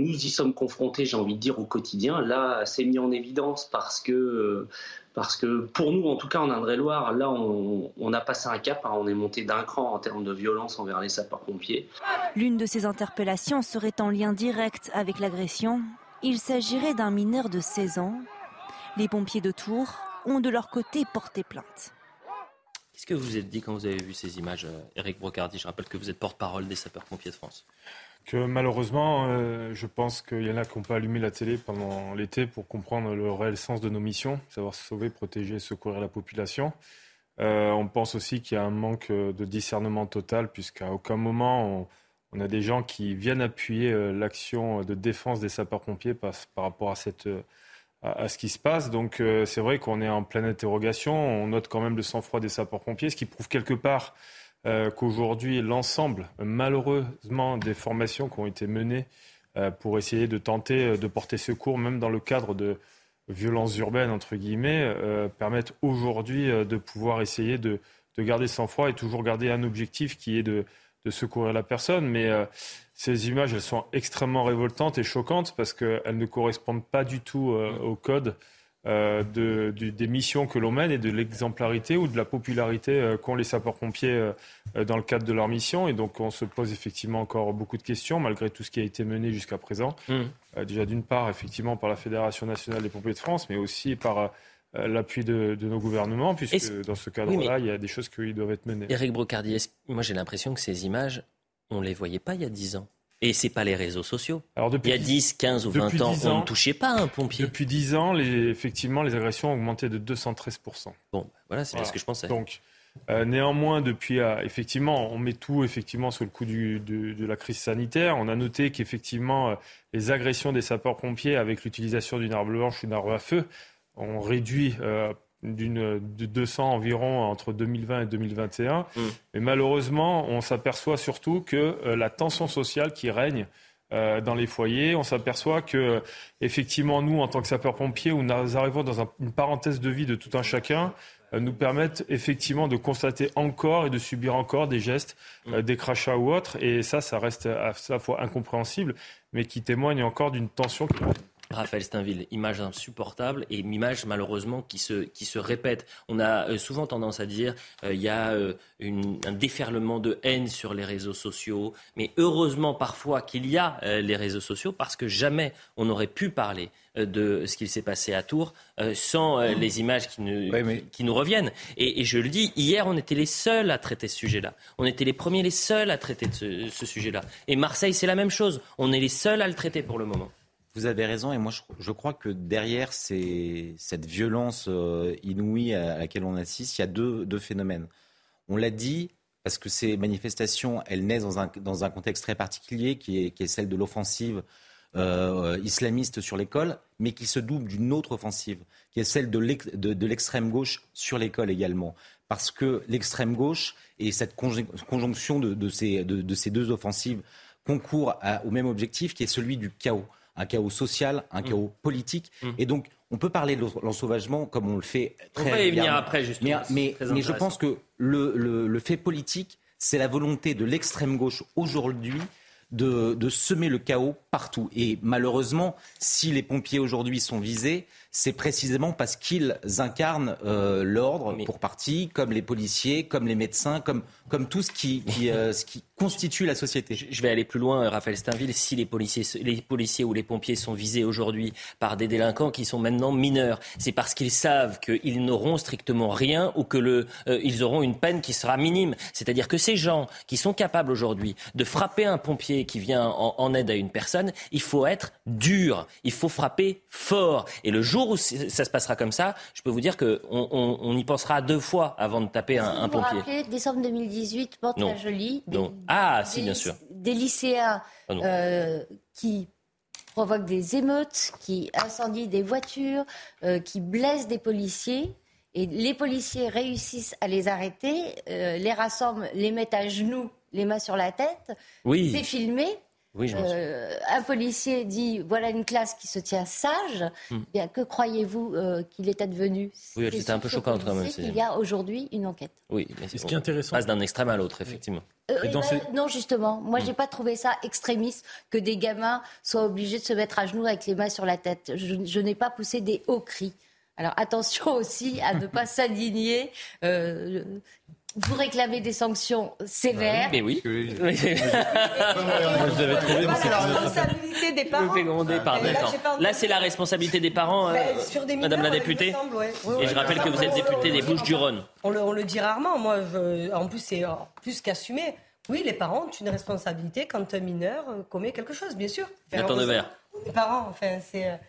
Nous y sommes confrontés, j'ai envie de dire, au quotidien. Là, c'est mis en évidence parce que, parce que pour nous, en tout cas en Indre-et-Loire, là, on, a passé un cap, hein. on est monté d'un cran en termes de violence envers les sapeurs-pompiers. L'une de ces interpellations serait en lien direct avec l'agression il s'agirait d'un mineur de 16 ans. Les pompiers de Tours ont de leur côté porté plainte. Qu'est-ce que vous vous êtes dit quand vous avez vu ces images, Eric euh, Brocardi? Je rappelle que vous êtes porte-parole des sapeurs-pompiers de France. Que malheureusement, euh, je pense qu'il y en a qui n'ont pas allumé la télé pendant l'été pour comprendre le réel sens de nos missions, savoir sauver, protéger, secourir la population. Euh, on pense aussi qu'il y a un manque de discernement total, puisqu'à aucun moment on, a des gens qui viennent appuyer euh, l'action de défense des sapeurs-pompiers par, rapport à, ce qui se passe. Donc c'est vrai qu'on est en pleine interrogation. On note quand même le sang-froid des sapeurs-pompiers, ce qui prouve quelque part qu'aujourd'hui l'ensemble, malheureusement, des formations qui ont été menées pour essayer de tenter de porter secours, même dans le cadre de violences urbaines, entre guillemets, permettent aujourd'hui de pouvoir essayer de, de garder sang-froid et toujours garder un objectif qui est de secourir la personne. Mais euh, ces images, elles sont extrêmement révoltantes et choquantes parce qu'elles ne correspondent pas du tout euh, au code euh, de, des missions que l'on mène et de l'exemplarité ou de la popularité qu'ont les sapeurs-pompiers dans le cadre de leur mission. Et donc, on se pose effectivement encore beaucoup de questions, malgré tout ce qui a été mené jusqu'à présent. Mmh. déjà, d'une part, effectivement, par la Fédération nationale des pompiers de France, mais aussi par euh, l'appui de, nos gouvernements, puisque dans ce cadre-là, il y a des choses qui doivent être menées. Éric Brocardi, moi j'ai l'impression que ces images, on ne les voyait pas il y a 10 ans? Et ce n'est pas les réseaux sociaux. Alors depuis il y a 10, 15 ou 20 ans, on ne touchait pas un pompier. Depuis 10 ans, les, effectivement, les agressions ont augmenté de 213%. Bon, voilà, c'est ce que je pensais. Donc, euh, néanmoins, depuis, euh, effectivement, on met tout effectivement sous le coup du, de, la crise sanitaire. On a noté qu'effectivement, les agressions des sapeurs-pompiers avec l'utilisation d'une arme blanche, une arme à feu, on réduit euh, d'une de 200 environ entre 2020 et 2021. Mm. Mais malheureusement, on s'aperçoit surtout que euh, la tension sociale qui règne euh, dans les foyers, on s'aperçoit que effectivement nous, en tant que sapeurs-pompiers, où nous arrivons dans une parenthèse de vie de tout un chacun, nous permettent effectivement de constater encore et de subir encore des gestes, mm. des crachats ou autres. Et ça, ça reste à la fois incompréhensible, mais qui témoigne encore d'une tension qui Raphaël Steinville, image insupportable et une image malheureusement qui se, qui se répète. On a euh, souvent tendance à dire euh, il y a euh, un déferlement de haine sur les réseaux sociaux, mais heureusement parfois qu'il y a les réseaux sociaux parce que jamais on n'aurait pu parler de ce qu'il s'est passé à Tours sans les images qui nous, qui nous reviennent. Et, je le dis, hier on était les seuls à traiter ce sujet-là. On était les premiers, les seuls à traiter de ce, ce sujet-là. Et Marseille, c'est la même chose. On est les seuls à le traiter pour le moment. Vous avez raison, et moi je, crois que derrière cette violence euh, inouïe à, laquelle on assiste, il y a deux, phénomènes. On l'a dit, parce que ces manifestations, elles naissent dans un, contexte très particulier, qui est, celle de l'offensive islamiste sur l'école, mais qui se double d'une autre offensive, qui est celle de l'extrême gauche sur l'école également. Parce que l'extrême gauche et cette conjonction de, ces, deux offensives concourent au même objectif, qui est celui du chaos un chaos social, un mmh. chaos politique. Mmh. Et donc, on peut parler de l'ensauvagement comme on le fait très On va y venir après, justement. Mais, mais, je pense que le, le fait politique, c'est la volonté de l'extrême gauche aujourd'hui de, de, semer le chaos partout. Et malheureusement, si les pompiers aujourd'hui sont visés, c'est précisément parce qu'ils incarnent euh, l'ordre pour partie, comme les policiers, comme les médecins, comme, comme tout ce qui, qui, euh, <laughs> ce qui constitue la société. Je vais aller plus loin, Raphaël Steinville. Si les policiers, les policiers ou les pompiers sont visés aujourd'hui par des délinquants qui sont maintenant mineurs, c'est parce qu'ils savent qu'ils n'auront strictement rien ou que le, euh, ils auront une peine qui sera minime. C'est-à-dire que ces gens qui sont capables aujourd'hui de frapper un pompier qui vient en, en aide à une personne, il faut être dur, il faut frapper fort. Et le jour où ça se passera comme ça, je peux vous dire qu'on on, y pensera deux fois avant de taper un, un pompier. Vous rappelez, décembre 2018, Porte-la-Jolie. Ah, si, bien sûr. Des lycéens ah euh, qui provoquent des émeutes, qui incendient des voitures, euh, qui blessent des policiers. Et les policiers réussissent à les arrêter, euh, les rassemblent, les mettent à genoux, les mains sur la tête. Oui. C'est filmé. Euh, un policier dit voilà une classe qui se tient sage. Hmm. Bien, que croyez-vous euh, qu'il est advenu? Oui, c'était un peu choquant quand même. Il y a aujourd'hui une enquête. Oui, mais ce qui est intéressant. Passe d'un extrême à l'autre, effectivement. Euh, ben, non, justement, moi hmm. j'ai pas trouvé ça extrémiste que des gamins soient obligés de se mettre à genoux avec les mains sur la tête. je n'ai pas poussé des hauts cris. Alors attention <laughs> aussi à ne pas s'indigner. Euh, vous réclamez des sanctions sévères. Mais oui. oui. <laughs> Moi, je l'avais trouvé dans La responsabilité des parents. Là, là c'est la responsabilité des parents, euh, Madame la députée. Et je rappelle que vous êtes députée des Bouches-du-Rhône. On le, on le, dit rarement. Moi, je, en plus, c'est plus qu'assumé. Oui, les parents ont une responsabilité quand un mineur euh, commet quelque chose, bien sûr. Enfin, de verre. Les parents, enfin, c'est.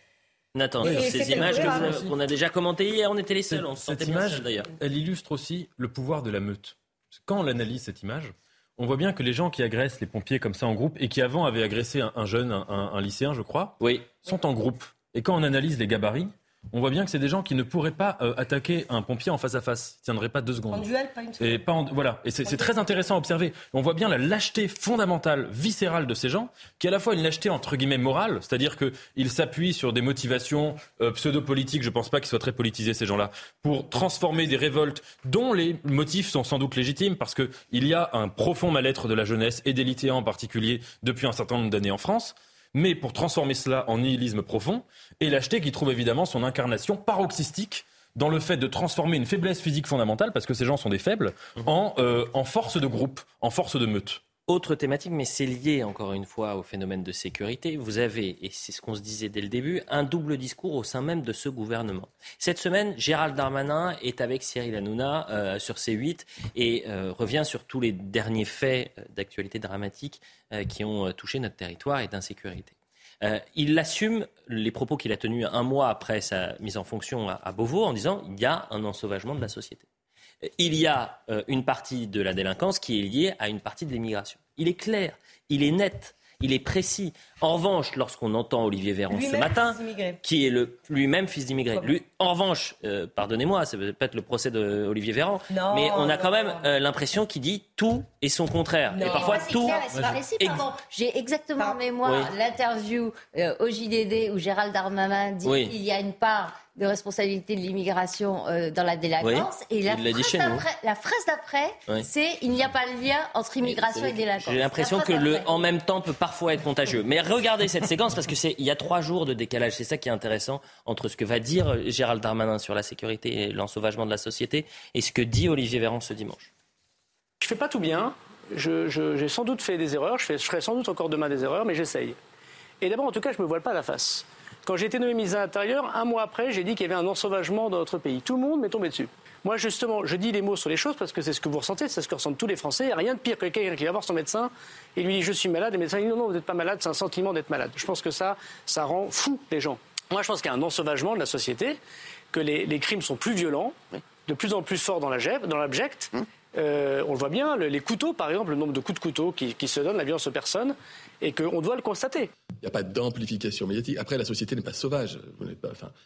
Nathan, ces images qu'on a déjà commentées hier, on était les seuls. On cette image, d'ailleurs. Elle illustre aussi le pouvoir de la meute. Quand on analyse cette image, on voit bien que les gens qui agressent les pompiers comme ça en groupe et qui avant avaient agressé un, jeune, un, un, lycéen, je crois, oui. sont en groupe. Et quand on analyse les gabarits, on voit bien que c'est des gens qui ne pourraient pas euh, attaquer un pompier en face à face. Ils tiendraient pas deux secondes. En duel, pas une seconde. Et pas voilà. Et c'est très intéressant à observer. On voit bien la lâcheté fondamentale, viscérale de ces gens, qui est à la fois une lâcheté entre guillemets morale, c'est-à-dire qu'ils s'appuient sur des motivations euh, pseudo-politiques, je ne pense pas qu'ils soient très politisés ces gens-là, pour transformer des révoltes dont les motifs sont sans doute légitimes, parce qu'il y a un profond mal-être de la jeunesse et des lycéens en particulier depuis un certain nombre d'années en France mais pour transformer cela en nihilisme profond, et l'acheter qui trouve évidemment son incarnation paroxystique dans le fait de transformer une faiblesse physique fondamentale, parce que ces gens sont des faibles, en, euh, en force de groupe, en force de meute. Autre thématique, mais c'est lié encore une fois au phénomène de sécurité. Vous avez, et c'est ce qu'on se disait dès le début, un double discours au sein même de ce gouvernement. Cette semaine, Gérald Darmanin est avec Cyril Hanouna euh, sur C8 et euh, revient sur tous les derniers faits euh, d'actualité dramatique qui ont touché notre territoire et d'insécurité. il assume les propos qu'il a tenus un mois après sa mise en fonction à, à Beauvau en disant il y a un ensauvagement de la société il y a euh, une partie de la délinquance qui est liée à une partie de l'immigration. Il est clair, il est net, il est précis. En revanche, lorsqu'on entend Olivier Véran ce matin, qui est lui-même fils d'immigré, en revanche, euh, pardonnez-moi, c'est peut-être le procès d'Olivier Véran, mais on a quand même euh, l'impression qu'il dit tout et son contraire. Et parfois tout. J'ai exactement en mémoire l'interview au JDD où Gérald Darmanin dit qu'il y a une part de responsabilité de l'immigration euh, dans la délinquance. et la phrase, d'après, c'est il n'y a pas de lien entre immigration et délinquance. J'ai l'impression que le en même temps peut parfois être contagieux. Mais regardez cette séquence parce que c'est il y a trois jours de décalage. C'est ça qui est intéressant entre ce que va dire Gérald Darmanin sur la sécurité et l'ensauvagement de la société et ce que dit Olivier Véran ce dimanche. Je fais pas tout bien. J'ai sans doute fait des erreurs. Je, fais, je ferai sans doute encore demain des erreurs, mais j'essaye. Et d'abord, en tout cas, je me voile pas la face. Quand j'ai été nommé ministre de l'Intérieur, un mois après, j'ai dit qu'il y avait un ensauvagement dans notre pays. Tout le monde m'est tombé dessus. Moi, justement, je dis les mots sur les choses parce que c'est ce que vous ressentez, c'est ce que ressentent tous les Français. Il n'y a rien de pire que quelqu'un qui va voir son médecin et lui dit Je suis malade. Et le médecin dit Non, non, vous n'êtes pas malade, c'est un sentiment d'être malade. Je pense que ça, ça rend fou les gens. Moi, je pense qu'il y a un ensauvagement de la société, que les, crimes sont plus violents, de plus en plus forts dans l'abject. Euh, on le voit bien, les couteaux, par exemple, le nombre de coups de couteau qui, se donnent, la violence aux personnes, et qu'on doit le constater. Il n'y a pas d'amplification médiatique. Après, la société n'est pas sauvage.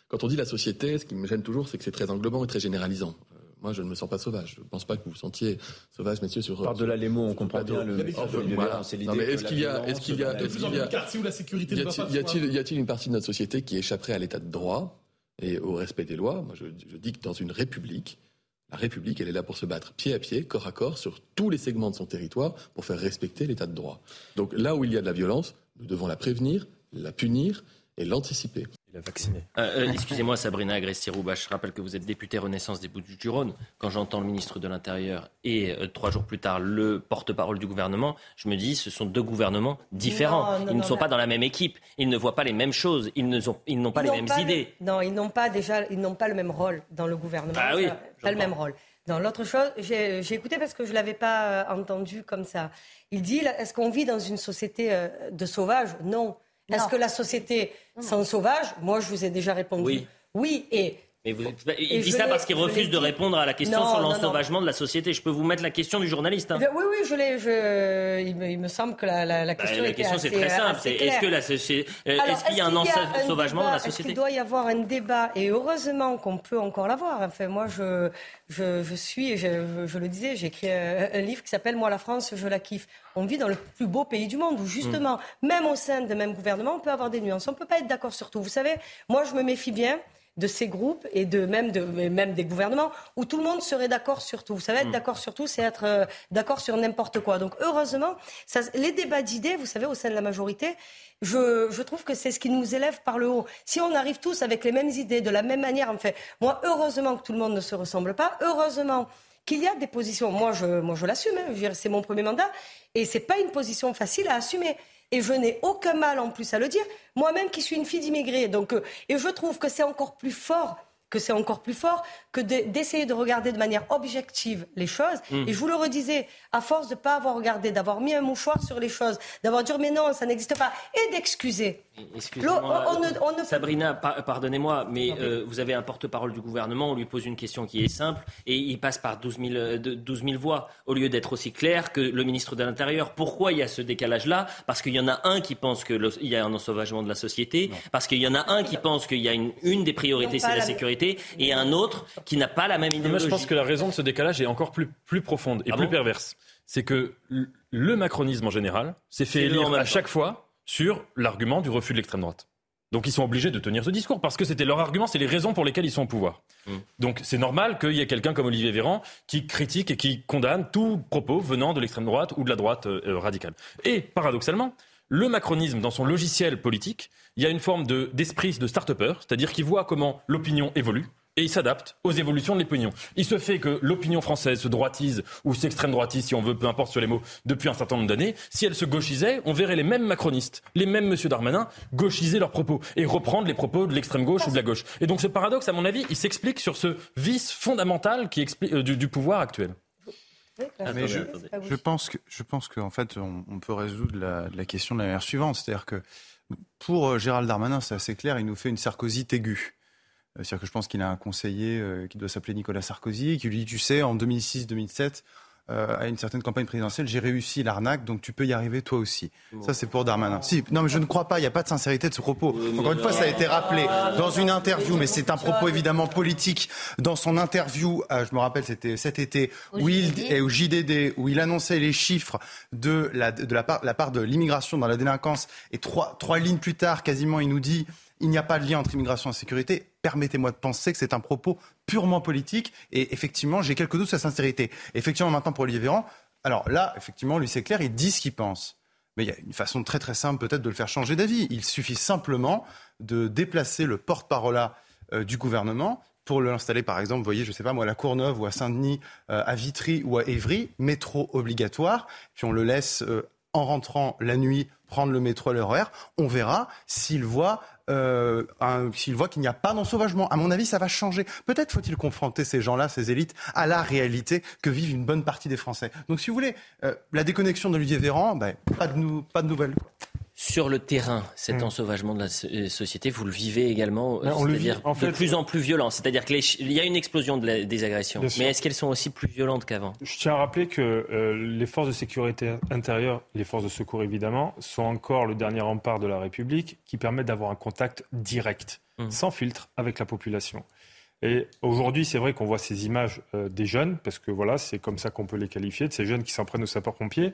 quand on dit la société, ce qui me gêne toujours, c'est que c'est très englobant et très généralisant. Euh, moi, je ne me sens pas sauvage. Je ne pense pas que vous vous sentiez sauvage, messieurs, sur. Par delà les mots, on comprend bien le. Non, mais est-ce qu'il y a, est-ce qu'il y a, est-ce qu'il y a, la sécurité y a-t-il, y a-t-il une partie de notre société qui échapperait à l'état de droit et au respect des lois? Moi, je, je dis que dans une république, la République, elle est là pour se battre pied à pied, corps à corps, sur tous les segments de son territoire, pour faire respecter l'état de droit. Donc là où il y a de la violence, nous devons la prévenir, la punir et l'anticiper. Il a vacciné. Euh, euh, excusez-moi, Sabrina Agresti-Rouba, je rappelle que vous êtes députée Renaissance des Bouches-du-Rhône. Quand j'entends le ministre de l'Intérieur et euh, trois jours plus tard le porte-parole du gouvernement, je me dis ce sont deux gouvernements différents. ils ne sont pas dans la même équipe. Ils ne voient pas les mêmes choses. Ils n'ont pas les mêmes idées. non, ils n'ont pas déjà, ils n'ont pas le même rôle dans le gouvernement. Ah oui, pas le même rôle. Dans l'autre chose, j'ai écouté parce que je ne l'avais pas entendu comme ça. Il dit est-ce qu'on vit dans une société de sauvages? Non. Est-ce que la société sans sauvage Moi, je vous ai déjà répondu. Oui. Oui, et il dit ça parce qu'il refuse de répondre à la question sur l'ensauvagement de la société. Je peux vous mettre la question du journaliste. Hein. Oui, oui, je l'ai. Je... Il, me, semble que la, la, la question, bah, la question c'est très simple. Est-ce que la est-ce qu'il y a un ensauvagement dans la société Il doit y avoir un débat? Et heureusement qu'on peut encore l'avoir. Enfin, moi, je, je, je suis, je, je, le disais, j'ai écrit un, livre qui s'appelle Moi la France, je la kiffe. On vit dans le plus beau pays du monde où justement, mm. même au sein de même gouvernement, on peut avoir des nuances. On ne peut pas être d'accord sur tout. Vous savez, moi, je me méfie bien de ces groupes et de même, de, même des gouvernements où tout le monde serait d'accord sur tout. Vous savez, être mm. d'accord sur tout, c'est être euh, d'accord sur n'importe quoi. Donc heureusement, ça, les débats d'idées, vous savez, au sein de la majorité, je, je trouve que c'est ce qui nous élève par le haut. Si on arrive tous avec les mêmes idées, de la même manière, en fait, moi, heureusement que tout le monde ne se ressemble pas, heureusement qu'il y a des positions. Moi, je, moi, je l'assume. Hein, c'est mon premier mandat, et c'est pas une position facile à assumer. Et je n'ai aucun mal en plus à le dire. Moi-même qui suis une fille d'immigrés. Donc, euh, et je trouve que c'est encore plus fort que c'est encore plus fort que d'essayer de, regarder de manière objective les choses. Mm. Et je vous le redisais, à force de ne pas avoir regardé, d'avoir mis un mouchoir sur les choses, d'avoir dit mais non, ça n'existe pas, et d'excuser. Excusez-moi, Sabrina, pardonnez-moi, mais euh, vous avez un porte-parole du gouvernement, on lui pose une question qui est simple, et il passe par 12 000, 12 000 voix, au lieu d'être aussi clair que le ministre de l'Intérieur. Pourquoi il y a ce décalage-là? Parce qu'il y en a un qui pense qu'il y a un ensauvagement de la société, parce qu'il y en a un qui pense qu'il y a une, une des priorités, c'est la, sécurité, et un autre qui n'a pas la même idéologie. Moi, je pense que la raison de ce décalage est encore plus, plus profonde et ah plus perverse. C'est que le macronisme en général s'est fait élire à chaque fois sur l'argument du refus de l'extrême droite. Donc ils sont obligés de tenir ce discours parce que c'était leur argument, c'est les raisons pour lesquelles ils sont au pouvoir. Mm. Donc c'est normal qu'il y ait quelqu'un comme Olivier Véran qui critique et qui condamne tout propos venant de l'extrême droite ou de la droite euh, radicale. Et paradoxalement, le macronisme, dans son logiciel politique, il y a une forme d'esprit de, start-upper, c'est-à-dire qu'il voit comment l'opinion évolue et il s'adapte aux évolutions de l'opinion. Il se fait que l'opinion française se droitise ou s'extrême droitise, si on veut, peu importe sur les mots, depuis un certain nombre d'années. Si elle se gauchisait, on verrait les mêmes macronistes, les mêmes Monsieur Darmanin, gauchiser leurs propos et reprendre les propos de l'extrême gauche ou de la gauche. Et donc ce paradoxe, à mon avis, il s'explique sur ce vice fondamental qui explique, euh, du, pouvoir actuel. Ah, mais je, pense que je pense qu'en fait on, peut résoudre la, la, question de la manière suivante, c'est-à-dire que pour euh, Gérald Darmanin, c'est assez clair, il nous fait une Sarkozy aiguë. Euh, c'est-à-dire que je pense qu'il a un conseiller euh, qui doit s'appeler Nicolas Sarkozy, qui lui dit, tu sais, en 2006-2007, euh, à une certaine campagne présidentielle, j'ai réussi l'arnaque, donc tu peux y arriver toi aussi. Ça, c'est pour Darmanin. Si, non, mais je ne crois pas, il n'y a pas de sincérité de ce propos. Encore une fois, ça a été rappelé dans une interview, mais c'est un propos évidemment politique. Dans son interview, je me rappelle, c'était cet été, où il, et au JDD, où il annonçait les chiffres de la, de la, part, la part de l'immigration dans la délinquance, et trois, trois lignes plus tard, quasiment, il nous dit il n'y a pas de lien entre immigration et sécurité. Permettez-moi de penser que c'est un propos purement politique. Et effectivement, j'ai quelques doutes sur sa sincérité. Effectivement, maintenant, pour Olivier Véran, alors là, effectivement, lui, c'est clair, il dit ce qu'il pense. Mais il y a une façon très très simple peut-être de le faire changer d'avis. Il suffit simplement de déplacer le porte-parole euh, du gouvernement pour l'installer, par exemple, vous voyez, je ne sais pas moi, à la Courneuve ou à Saint-Denis, euh, à Vitry ou à Évry, métro obligatoire, puis on le laisse euh, en rentrant la nuit prendre le métro à l'heure on verra s'il voit euh, s'il voit qu'il n'y a pas d'ensauvagement. À mon avis, ça va changer. Peut-être faut-il confronter ces gens-là, ces élites, à la réalité que vivent une bonne partie des Français. Donc, si vous voulez, euh, la déconnexion d'Olivier Véran, ben, pas, de pas de nouvelles. Sur le terrain, cet hmm. ensauvagement de la euh, société, vous le vivez également, c'est-à-dire de plus en plus violent. C'est-à-dire qu'il y a une explosion des agressions, mais est-ce qu'elles sont aussi plus violentes qu'avant? Je tiens à rappeler que euh, les forces de sécurité intérieure, les forces de secours évidemment, sont encore le dernier rempart de la République qui permet d'avoir un contact direct, hmm. sans filtre, avec la population. Et aujourd'hui, c'est vrai qu'on voit ces images euh, des jeunes, parce que voilà, c'est comme ça qu'on peut les qualifier, de ces jeunes qui s'en prennent aux sapeurs-pompiers.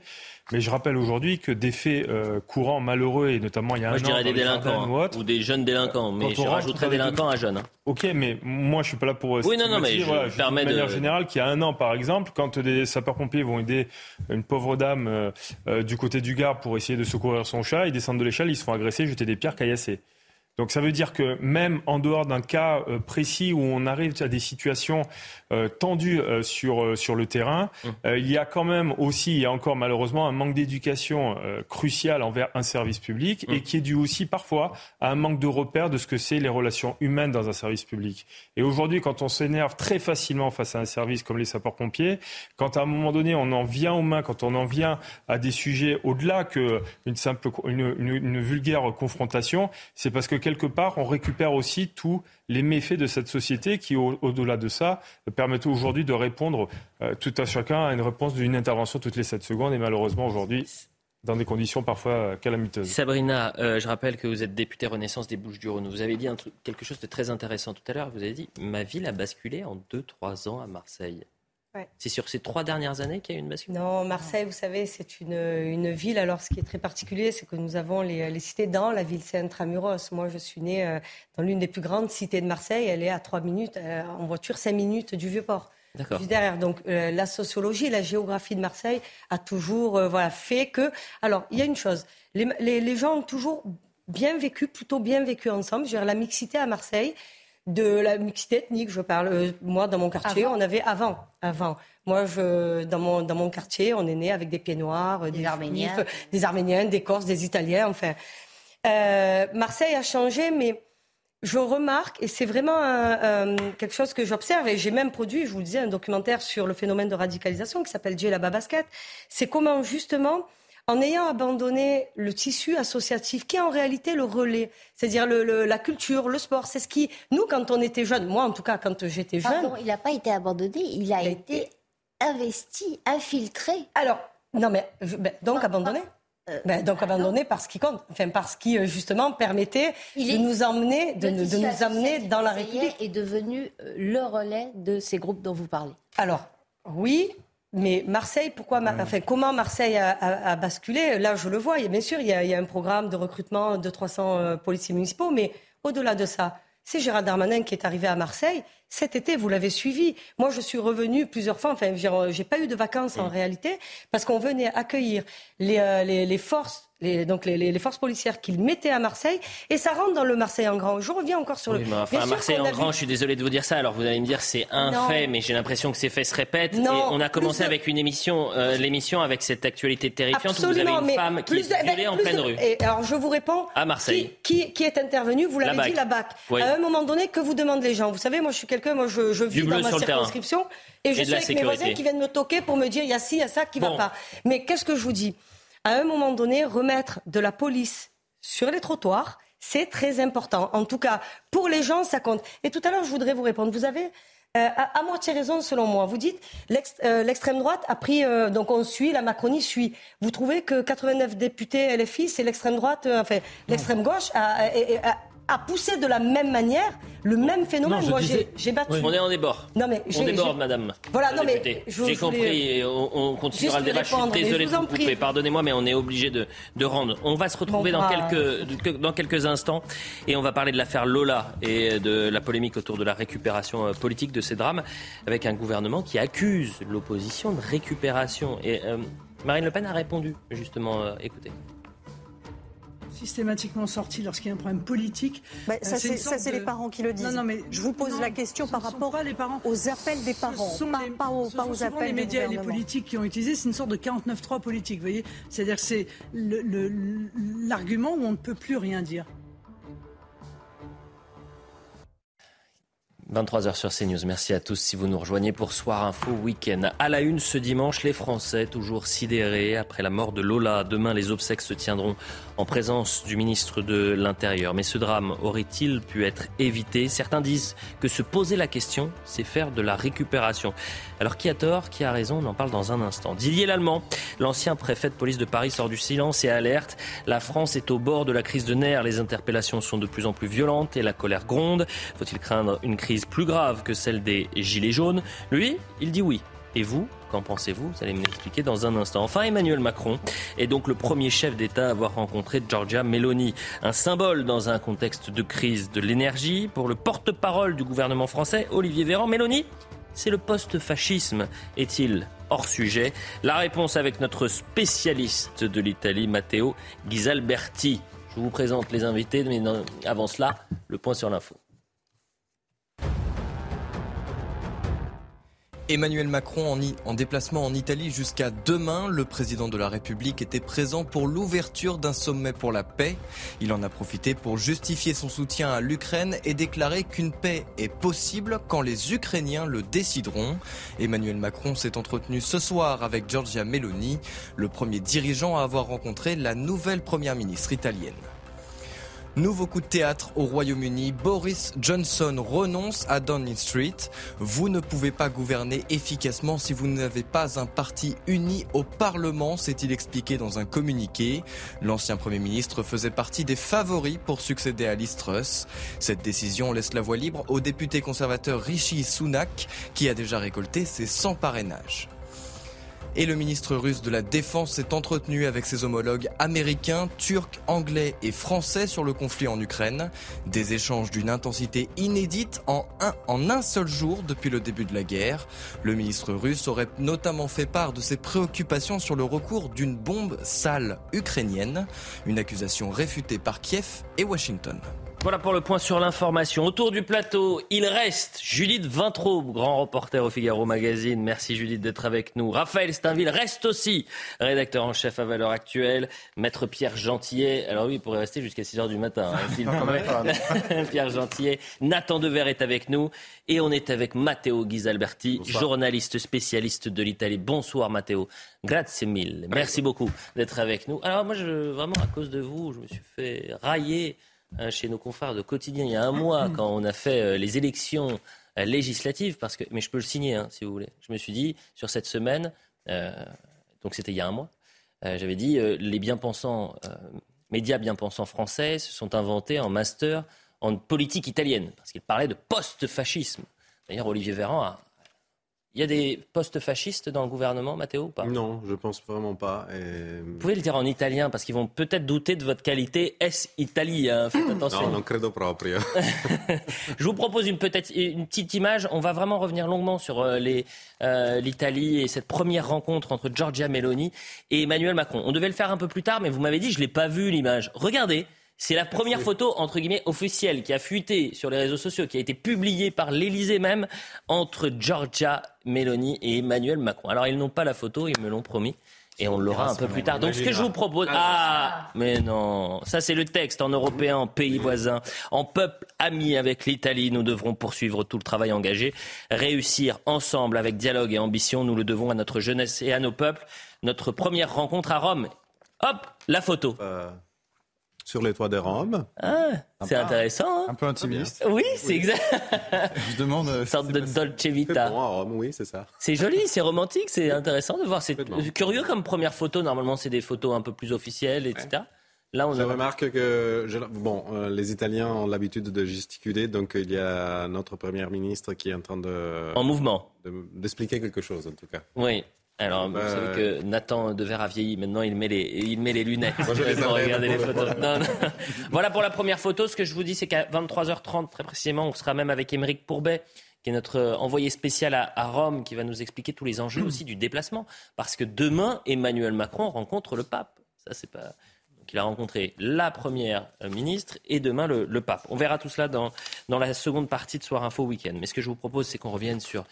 Mais je rappelle aujourd'hui que des faits euh, courants malheureux, et notamment il y a moi, un je dirais des délinquants, ou, des jeunes délinquants, mais je rajouterais délinquants à jeunes. Hein. Ok, mais moi je suis pas là pour. Oui, non, non, mais je voilà, permets de manière générale qu'il y a un an, par exemple, quand des sapeurs-pompiers vont aider une pauvre dame euh, du côté du Gard pour essayer de secourir son chat, ils descendent de l'échelle, ils se font agresser, jeter des pierres, caillasser. Donc ça veut dire que même en dehors d'un cas euh, précis où on arrive à des situations euh, tendues euh, sur, sur le terrain, mmh. il y a quand même aussi, il y a encore malheureusement un manque d'éducation crucial envers un service public et mmh. qui est dû aussi parfois à un manque de repères de ce que c'est les relations humaines dans un service public. Et aujourd'hui, quand on s'énerve très facilement face à un service comme les sapeurs-pompiers, quand à un moment donné on en vient aux mains, quand on en vient à des sujets au-delà qu'une simple, une, une, une vulgaire confrontation, c'est parce que quelque part, on récupère aussi tous les méfaits de cette société qui, au-delà de ça, permettent aujourd'hui de répondre euh, tout à chacun à une réponse d'une intervention toutes les 7 secondes. Et malheureusement, aujourd'hui, dans des conditions parfois calamiteuses. Sabrina, euh, je rappelle que vous êtes députée Renaissance des Bouches-du-Rhône. Vous avez dit quelque chose de très intéressant tout à l'heure. Vous avez dit Ma ville a basculé en 2-3 ans à Marseille. C'est sur ces trois dernières années qu'il y a eu une bascule? Non, Marseille, vous savez, c'est une, une, ville. Alors, ce qui est très particulier, c'est que nous avons les, les, cités dans la ville, c'est intramuros. Moi, je suis née euh, dans l'une des plus grandes cités de Marseille. Elle est à trois minutes, euh, en voiture, cinq minutes du Vieux-Port. D'accord. derrière. Donc, euh, la sociologie, la géographie de Marseille a toujours voilà, fait que. Alors, il y a une chose. Les, les, les gens ont toujours bien vécu, plutôt bien vécu ensemble. Je veux dire, la mixité à Marseille, de la mixité ethnique. Je parle, euh, moi, dans mon quartier, on avait avant, avant. Moi, je, dans mon dans mon quartier, on est né avec des pieds noirs, des, Arméniens, des Arméniens, des Corses, des Italiens. Enfin, euh, Marseille a changé, mais je remarque, et c'est vraiment quelque chose que j'observe, et j'ai même produit, je vous le disais, un documentaire sur le phénomène de radicalisation qui s'appelle la basket. C'est comment justement en ayant abandonné le tissu associatif, qui est en réalité le relais, c'est-à-dire la culture, le sport. C'est ce qui, nous, quand on était jeunes, moi en tout cas, quand j'étais jeune. Pardon, il n'a pas été abandonné, il a, été, investi, infiltré. Alors, non, mais ben, donc abandonné euh, ben, donc abandonné par ce qui compte, enfin parce qui euh, justement permettait de nous emmener, de, de nous amener dans la République. Est devenu euh, le relais de ces groupes dont vous parlez. Alors oui, mais Marseille, pourquoi, enfin, comment Marseille a, basculé? Là, je le vois. bien sûr, il y, a, un programme de recrutement de 300 euh, policiers municipaux, mais au-delà de ça, c'est Gérard Darmanin qui est arrivé à Marseille. Cet été, vous l'avez suivi. Moi, je suis revenu plusieurs fois. Enfin, j'ai pas eu de vacances en réalité parce qu'on venait accueillir les, euh, les, les forces les, donc les, forces policières qu'il mettait à Marseille, et ça rentre dans le Marseille en grand. Je reviens encore sur le. Mais enfin, Marseille en grand, je suis désolé de vous dire ça. Alors vous allez me dire c'est un fait, mais j'ai l'impression que ces faits se répètent. et on a commencé avec une émission, euh, l'émission avec cette actualité terrifiante où vous avez une femme qui est violée en pleine rue. Et alors je vous réponds. À Marseille. Qui, qui, est intervenu Vous l'avez dit, la BAC. À un moment donné, que vous demandent les gens? Vous savez, moi je suis quelqu'un, moi je, je vis dans ma circonscription. Et je suis avec mes voisins qui viennent me toquer pour me dire il y a ci, il y a ça qui ne va pas. Mais qu'est-ce que je vous dis? À un moment donné, remettre de la police sur les trottoirs, c'est très important. En tout cas, pour les gens, ça compte. Et tout à l'heure, je voudrais vous répondre. Vous avez euh, à, moitié raison, selon moi. Vous dites euh, l'extrême droite a pris, euh, donc on suit, la Macronie suit. Vous trouvez que 89 députés LFI, c'est l'extrême droite, enfin l'extrême gauche a, a poussé de la même manière le même phénomène. Moi, j'ai battu. On est en débord. Non, mais on déborde, madame. Voilà, non, mais. J'ai compris. On, continuera le débat. Je suis désolé de vous couper. Pardonnez-moi, mais on est obligé de, de, rendre. On va se retrouver dans, quelques, dans quelques instants et on va parler de l'affaire Lola et de la polémique autour de la récupération euh, politique de ces drames avec un gouvernement qui accuse l'opposition de récupération. Et euh, Marine Le Pen a répondu, justement. Euh, écoutez systématiquement sorti lorsqu'il y a un problème politique. Bah, ça, c'est les parents qui le disent. Non, mais je vous pose la question par rapport les parents. aux appels des parents, ce sont pas, les, pas, aux, pas aux appels les médias et les politiques qui ont utilisé. C'est une sorte de 49-3 politique, vous voyez C'est-à-dire c'est l'argument où on ne peut plus rien dire. 23h sur CNews. Merci à tous si vous nous rejoignez pour Soir Info Week-end. À la une ce dimanche, les Français toujours sidérés après la mort de Lola. Demain, les obsèques se tiendront en présence du ministre de l'Intérieur. Mais ce drame aurait-il pu être évité? Certains disent que se poser la question, c'est faire de la récupération. Alors qui a tort, qui a raison? On en parle dans un instant. Didier Lallemand, l'ancien préfet de police de Paris, sort du silence et alerte. La France est au bord de la crise de nerfs. Les interpellations sont de plus en plus violentes et la colère gronde. Faut-il craindre une crise plus grave que celle des Gilets jaunes? Lui, il dit oui. Et vous, qu'en pensez-vous? Vous allez me l'expliquer dans un instant. Enfin, Emmanuel Macron est donc le premier chef d'État à avoir rencontré Giorgia Meloni, un symbole dans un contexte de crise de l'énergie. Pour le porte-parole du gouvernement français, Olivier Véran, Meloni, c'est le post-fascisme. Est-il hors sujet? La réponse avec notre spécialiste de l'Italie, Matteo Ghisalberti. Je vous présente les invités, mais avant cela, le point sur l'info. Emmanuel Macron en, déplacement en Italie jusqu'à demain. Le président de la République était présent pour l'ouverture d'un sommet pour la paix. Il en a profité pour justifier son soutien à l'Ukraine et déclarer qu'une paix est possible quand les Ukrainiens le décideront. Emmanuel Macron s'est entretenu ce soir avec Giorgia Meloni, le premier dirigeant à avoir rencontré la nouvelle première ministre italienne. Nouveau coup de théâtre au Royaume-Uni. Boris Johnson renonce à Downing Street. Vous ne pouvez pas gouverner efficacement si vous n'avez pas un parti uni au Parlement, s'est-il expliqué dans un communiqué. L'ancien Premier ministre faisait partie des favoris pour succéder à Liz Truss. Cette décision laisse la voie libre au député conservateur Rishi Sunak, qui a déjà récolté ses 100 parrainages. Et le ministre russe de la Défense s'est entretenu avec ses homologues américains, turcs, anglais et français sur le conflit en Ukraine. Des échanges d'une intensité inédite en un, en un seul jour depuis le début de la guerre. Le ministre russe aurait notamment fait part de ses préoccupations sur le recours d'une bombe sale ukrainienne, une accusation réfutée par Kiev et Washington. Voilà pour le point sur l'information. Autour du plateau, il reste Judith Vintraube, grand reporter au Figaro Magazine. Merci Judith d'être avec nous. Raphaël Steinville reste aussi rédacteur en chef à Valeurs Actuelles. Maître Pierre Gentillet, alors oui, il pourrait rester jusqu'à 6 heures du matin. Hein, <laughs> <laughs> Pierre Gentillet. Nathan Dever est avec nous. Et on est avec Matteo Ghisalberti, journaliste spécialiste de l'Italie. Bonsoir Matteo. Grazie mille. Merci beaucoup d'être avec nous. Alors moi, je, vraiment, à cause de vous, je me suis fait railler Hein, chez nos confrères de quotidien il y a un mois, quand on a fait euh, les élections euh, législatives, parce que, mais je peux le signer hein, si vous voulez. Je me suis dit, sur cette semaine, euh, donc c'était il y a un mois, j'avais dit, les bien-pensants, médias bien-pensants français se sont inventés en master en politique italienne, parce qu'ils parlaient de post-fascisme. D'ailleurs, Olivier Véran a, il y a des postes fascistes dans le gouvernement, Matteo, ou pas? Non, je pense vraiment pas. Vous pouvez le dire en italien, parce qu'ils vont peut-être douter de votre qualité. Est italien Faites attention. Non, non credo proprio. <laughs> je vous propose une, peut-être, une petite image. On va vraiment revenir longuement sur euh, euh, l'Italie et cette première rencontre entre Giorgia Meloni et Emmanuel Macron. On devait le faire un peu plus tard, mais vous m'avez dit, je ne l'ai pas vu l'image. Regardez. C'est la première photo, entre guillemets, officielle qui a fuité sur les réseaux sociaux, qui a été publiée par l'Élysée même, entre Georgia Meloni et Emmanuel Macron. Alors, ils n'ont pas la photo, ils me l'ont promis. Et on l'aura un peu plus tard. Donc ce que je vous propose... Ah, mais non, ça c'est le texte en européen, en pays voisin, en peuple ami avec l'Italie. Nous devrons poursuivre tout le travail engagé, réussir ensemble avec dialogue et ambition. Nous le devons à notre jeunesse et à nos peuples. Notre première rencontre à Rome. Hop, la photo. Euh, sur les toits de Rome. Ah, c'est intéressant. Hein. un peu intimiste. Oui, c'est exact. <laughs> Je demande. Une sorte de Dolce Vita. Bon à Rome, oui, c'est ça. C'est joli, <laughs> c'est romantique, c'est intéressant de voir. C'est curieux comme première photo. Normalement, c'est des photos un peu plus officielles, etc. Là, on je remarque que bon, euh, les Italiens ont l'habitude de gesticuler, donc il y a notre première ministre qui est en train de en mouvement d'expliquer quelque chose en tout cas. Oui. Alors, vous savez que Nathan Dever a vieilli. Maintenant, il met les, il met les lunettes. Moi, je regarder les photos. <laughs> voilà pour la première photo. Ce que je vous dis, c'est qu'à 23h30, très précisément, on sera même avec Émeric Pourbet, qui est notre envoyé spécial à, à, Rome, qui va nous expliquer tous les enjeux aussi du déplacement. Parce que demain, Emmanuel Macron rencontre le pape. Ça, c'est pas. Donc, il a rencontré la première ministre et demain le, le pape. On verra tout cela dans, dans la seconde partie de Soir Info Week-end. Mais ce que je vous propose, c'est qu'on revienne sur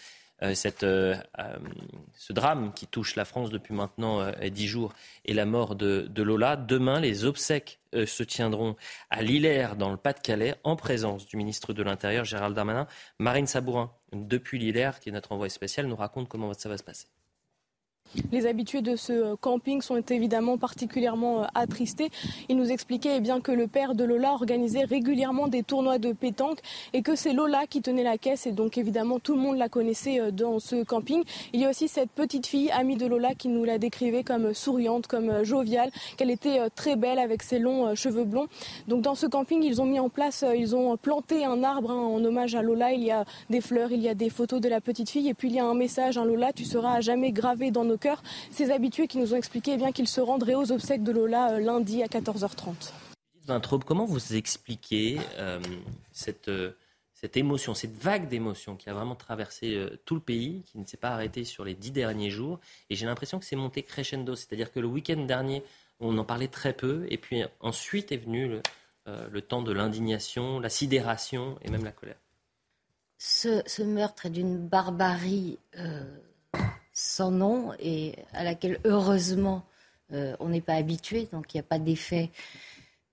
cette, ce drame qui touche la France depuis maintenant dix jours et la mort de, de Lola. Demain, les obsèques se tiendront à Lillers, dans le Pas-de-Calais, en présence du ministre de l'Intérieur, Gérald Darmanin. Marine Sabourin, depuis Lillers, qui est notre envoyé spécial, nous raconte comment ça va se passer. Les habitués de ce euh, camping sont évidemment particulièrement euh, attristés. Ils nous expliquaient eh bien, que le père de Lola organisait régulièrement des tournois de pétanque et que c'est Lola qui tenait la caisse et donc évidemment tout le monde la connaissait euh, dans ce camping. Il y a aussi cette petite fille, amie de Lola, qui nous la décrivait comme souriante, comme joviale, qu'elle était très belle avec ses longs cheveux blonds. Donc dans ce camping, ils ont mis en place, ils ont planté un arbre hein, en hommage à Lola. Il y a des fleurs, il y a des photos de la petite fille et puis il y a un message, un Lola, tu seras à jamais gravé dans nos ces habitués qui nous ont expliqué eh bien qu'ils se rendraient aux obsèques de Lola euh, lundi à 14h30. comment vous expliquez euh, cette, euh, cette émotion, cette vague d'émotion qui a vraiment traversé tout le pays, qui ne s'est pas arrêtée sur les dix derniers jours? Et j'ai l'impression que c'est monté crescendo, c'est-à-dire que le week-end dernier, on en parlait très peu, et puis ensuite est venu le, le temps de l'indignation, la sidération et même la colère. Ce, ce meurtre est d'une barbarie sans nom et à laquelle heureusement euh, on n'est pas habitué, donc il n'y a pas d'effet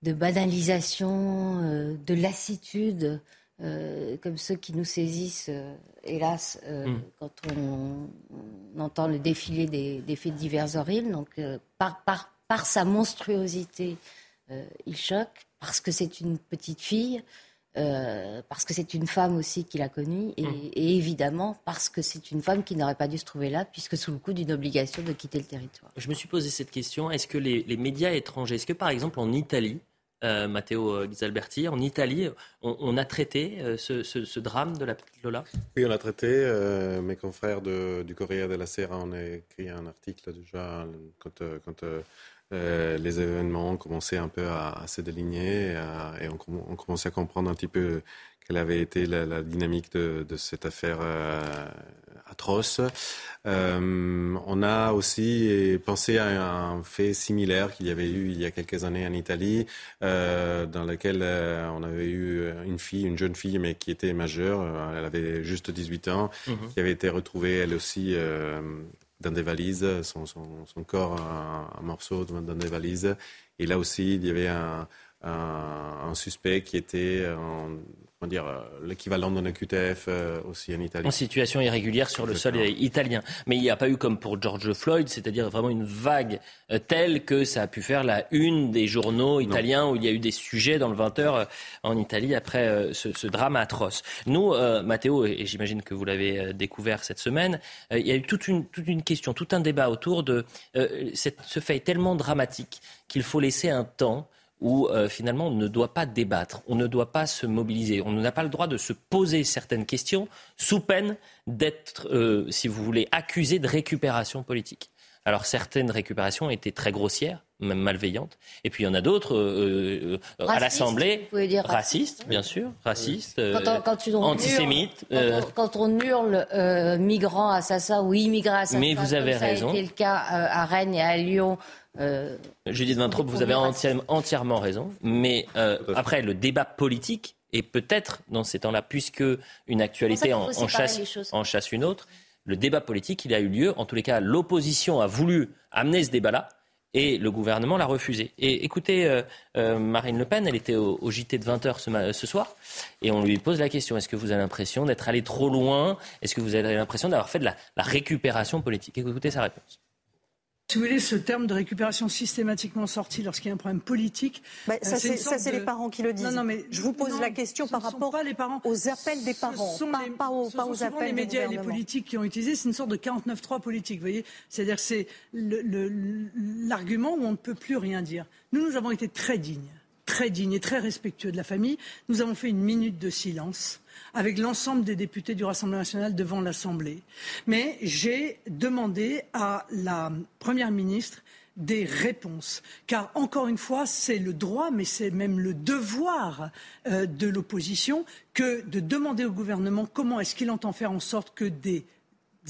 de banalisation, euh, de lassitude, euh, comme ceux qui nous saisissent, hélas, mm. quand on, entend le défilé des, faits divers horribles. Donc par, par, par, sa monstruosité, il choque, parce que c'est une petite fille. Euh, parce que c'est une femme aussi qui l'a connue, et, mm. et, évidemment parce que c'est une femme qui n'aurait pas dû se trouver là, puisque sous le coup d'une obligation de quitter le territoire. Je me suis posé cette question est-ce que les, les médias étrangers, est-ce que par exemple en Italie, euh, Matteo Ghisalberti, en Italie, on, on a traité euh, ce, ce, ce, drame de la petite Lola? Oui, on a traité. Euh, mes confrères de, du Corriere della Sera ont écrit un article déjà quand, quand euh, les événements ont commencé un peu à, se déligner et on, on, commençait à comprendre un petit peu quelle avait été la, dynamique de, cette affaire euh, atroce. Euh, on a aussi pensé à un fait similaire qu'il y avait eu il y a quelques années en Italie, dans lequel on avait eu une fille, une jeune fille, mais qui était majeure, elle avait juste 18 ans, mhm. qui avait été retrouvée elle aussi dans des valises, son, son, son corps un, morceau dans des valises. Et là aussi, il y avait un, un, un suspect qui était en, dire, euh, l'équivalent d'un QTF euh, aussi en Italie. En situation irrégulière sur le sol italien. Mais il n'y a pas eu comme pour George Floyd, c'est-à-dire vraiment une vague euh, telle que ça a pu faire la une des journaux italiens où il y a eu des sujets dans le 20h en Italie après ce, drame atroce. Nous, Matteo, et j'imagine que vous l'avez découvert cette semaine, il y a eu toute une, toute une question, tout un débat autour de cette, ce fait tellement dramatique qu'il faut laisser un temps où euh, finalement on ne doit pas débattre, on ne doit pas se mobiliser, on n'a pas le droit de se poser certaines questions sous peine d'être, euh, si vous voulez, accusé de récupération politique. Alors certaines récupérations étaient très grossières, même malveillantes, et puis il y en a d'autres euh, à l'Assemblée, racistes, bien sûr, racistes, antisémites. Quand, on, hurle migrants, assassins ou immigrants assassins, mais vous avez raison. C'était le cas à Rennes et à Lyon euh, Judith Vintraub, vous avez entièrement, raison. Mais euh, après, le débat politique est peut-être dans ces temps-là, puisque une actualité en, chasse, une autre, le débat politique, il a eu lieu. En tous les cas, l'opposition a voulu amener ce débat-là. Et le gouvernement l'a refusé. Et écoutez, euh, Marine Le Pen, elle était au, JT de 20h ce, soir, et on lui pose la question, est-ce que vous avez l'impression d'être allé trop loin? Est-ce que vous avez l'impression d'avoir fait de la récupération politique? Écoutez sa réponse. Si vous voulez, ce terme de récupération systématiquement sorti lorsqu'il y a un problème politique. Bah, ça, euh, c'est les parents qui le disent. Non, non, mais je vous pose la question par rapport les parents. aux appels des parents, ce pas, les, pas, aux, pas aux appels les médias et les politiques qui ont utilisé. C'est une sorte de 49-3 politique, vous voyez C'est-à-dire c'est l'argument où on ne peut plus rien dire. Nous, nous avons été très dignes, très dignes et très respectueux de la famille. Nous avons fait une minute de silence avec l'ensemble des députés du Rassemblement national devant l'Assemblée. Mais j'ai demandé à la Première ministre des réponses. Car, encore une fois, c'est le droit, mais c'est même le devoir euh, de l'opposition que de demander au gouvernement comment est-ce qu'il entend faire en sorte que des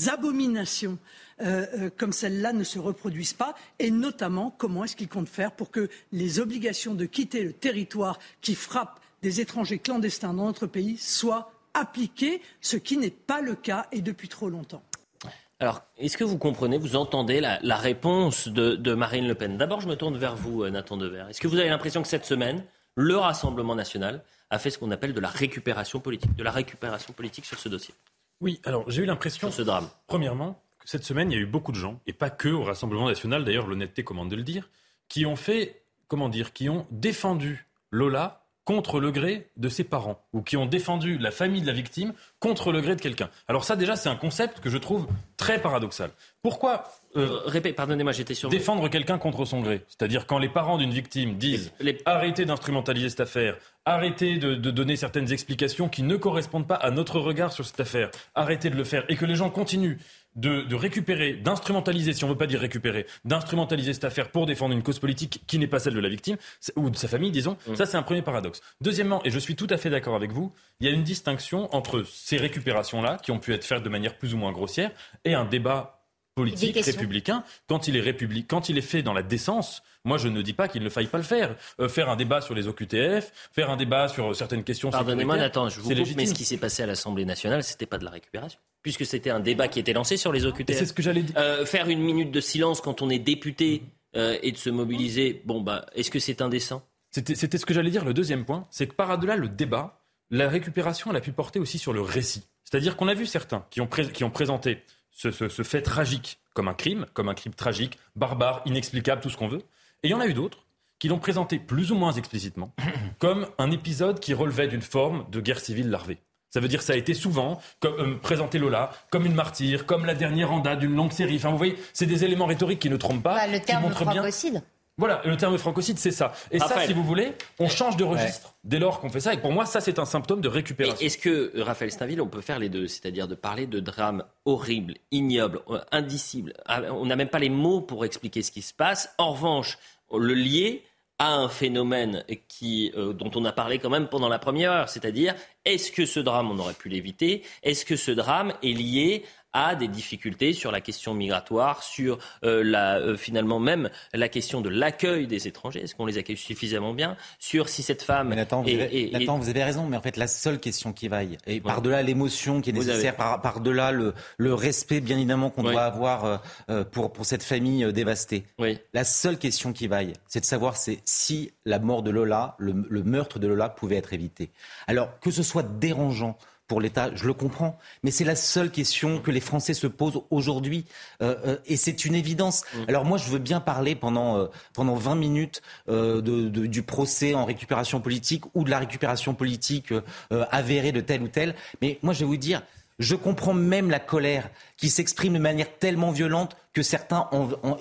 abominations euh, euh, comme celle-là ne se reproduisent pas et notamment comment est-ce qu'il compte faire pour que les obligations de quitter le territoire qui frappent des étrangers clandestins dans notre pays soit appliquer, ce qui n'est pas le cas et depuis trop longtemps. Alors, est-ce que vous comprenez, vous entendez la, réponse de, Marine Le Pen? D'abord, je me tourne vers vous, euh, Nathan Dever. Est-ce que vous avez l'impression que cette semaine, le Rassemblement national a fait ce qu'on appelle de la récupération politique, de la récupération politique sur ce dossier? Oui, alors j'ai eu l'impression, ce drame. Premièrement, que cette semaine, il y a eu beaucoup de gens, et pas que au Rassemblement national, d'ailleurs l'honnêteté commande de le dire, qui ont fait, comment dire, qui ont défendu Lola contre le gré de ses parents, ou qui ont défendu la famille de la victime contre le gré de quelqu'un. Alors ça déjà, c'est un concept que je trouve très paradoxal. Pourquoi euh, Répète, pardonnez-moi, j'étais sur... Défendre quelqu'un contre son gré? C'est-à-dire quand les parents d'une victime disent arrêtez d'instrumentaliser cette affaire, arrêtez de, de, donner certaines explications qui ne correspondent pas à notre regard sur cette affaire, arrêtez de le faire, et que les gens continuent de, récupérer, d'instrumentaliser, si on ne veut pas dire récupérer, d'instrumentaliser cette affaire pour défendre une cause politique qui n'est pas celle de la victime, ou de sa famille, disons, mmh. ça c'est un premier paradoxe. Deuxièmement, et je suis tout à fait d'accord avec vous, il y a une distinction entre ces récupérations-là, qui ont pu être faites de manière plus ou moins grossière, et un débat politique républicain, quand il est république, quand il est fait dans la décence, moi je ne dis pas qu'il ne faille pas le faire. Euh, faire un débat sur les OQTF, faire un débat sur certaines questions. Pardonnez-moi Nathan, je vous coupe, mais ce qui s'est passé à l'Assemblée nationale, c'était pas de la récupération, puisque c'était un débat qui était lancé sur les OQTF. C'est ce que j'allais dire. Euh, faire une minute de silence quand on est député euh, et de se mobiliser, bon bah, est-ce que c'est indécent? C'était ce que j'allais dire. Le deuxième point, c'est que par-delà le débat, la récupération, elle a pu porter aussi sur le récit. C'est-à-dire qu'on a vu certains qui ont, qui ont présenté ce, fait tragique comme un crime, comme un crime tragique, barbare, inexplicable, tout ce qu'on veut. Et il y en a eu d'autres qui l'ont présenté plus ou moins explicitement <coughs> comme un épisode qui relevait d'une forme de guerre civile larvée. Ça veut dire que ça a été souvent comme, euh, présenté Lola comme une martyre, comme la dernière anda d'une longue série. Enfin, vous voyez, c'est des éléments rhétoriques qui ne trompent pas. Bah, le terme qui montrent bien. Voilà, le terme francocide, c'est ça. Et ça, si vous voulez, on change de registre dès lors qu'on fait ça. Et pour moi, ça, c'est un symptôme de récupération. Est-ce que, Raphaël Stainville, on peut faire les deux C'est-à-dire de parler de drames horribles, ignobles, indicibles. On n'a même pas les mots pour expliquer ce qui se passe. En revanche, le lier à un phénomène qui, euh, dont on a parlé quand même pendant la première heure, c'est-à-dire est-ce que ce drame, on aurait pu l'éviter? Est-ce que ce drame est lié a des difficultés sur la question migratoire, sur euh, la, euh, finalement même la question de l'accueil des étrangers. Est-ce qu'on les accueille suffisamment bien? Sur si cette femme. Mais Nathan, vous, avez, vous avez raison, mais en fait, la seule question qui vaille, et par-delà l'émotion qui est nécessaire, par-delà le, le, respect, bien évidemment, qu'on doit avoir euh, pour, pour cette famille dévastée, oui. la seule question qui vaille, c'est de savoir c'est si la mort de Lola, le, le meurtre de Lola pouvait être évité. Alors, que ce soit dérangeant, pour l'État, je le comprends, mais c'est la seule question que les Français se posent aujourd'hui, euh, euh, et c'est une évidence. Mm. Alors moi, je veux bien parler pendant euh, pendant 20 minutes de, du procès en récupération politique ou de la récupération politique avérée de tel ou tel, mais moi, je vais vous dire, je comprends même la colère qui s'exprime de manière tellement violente que certains,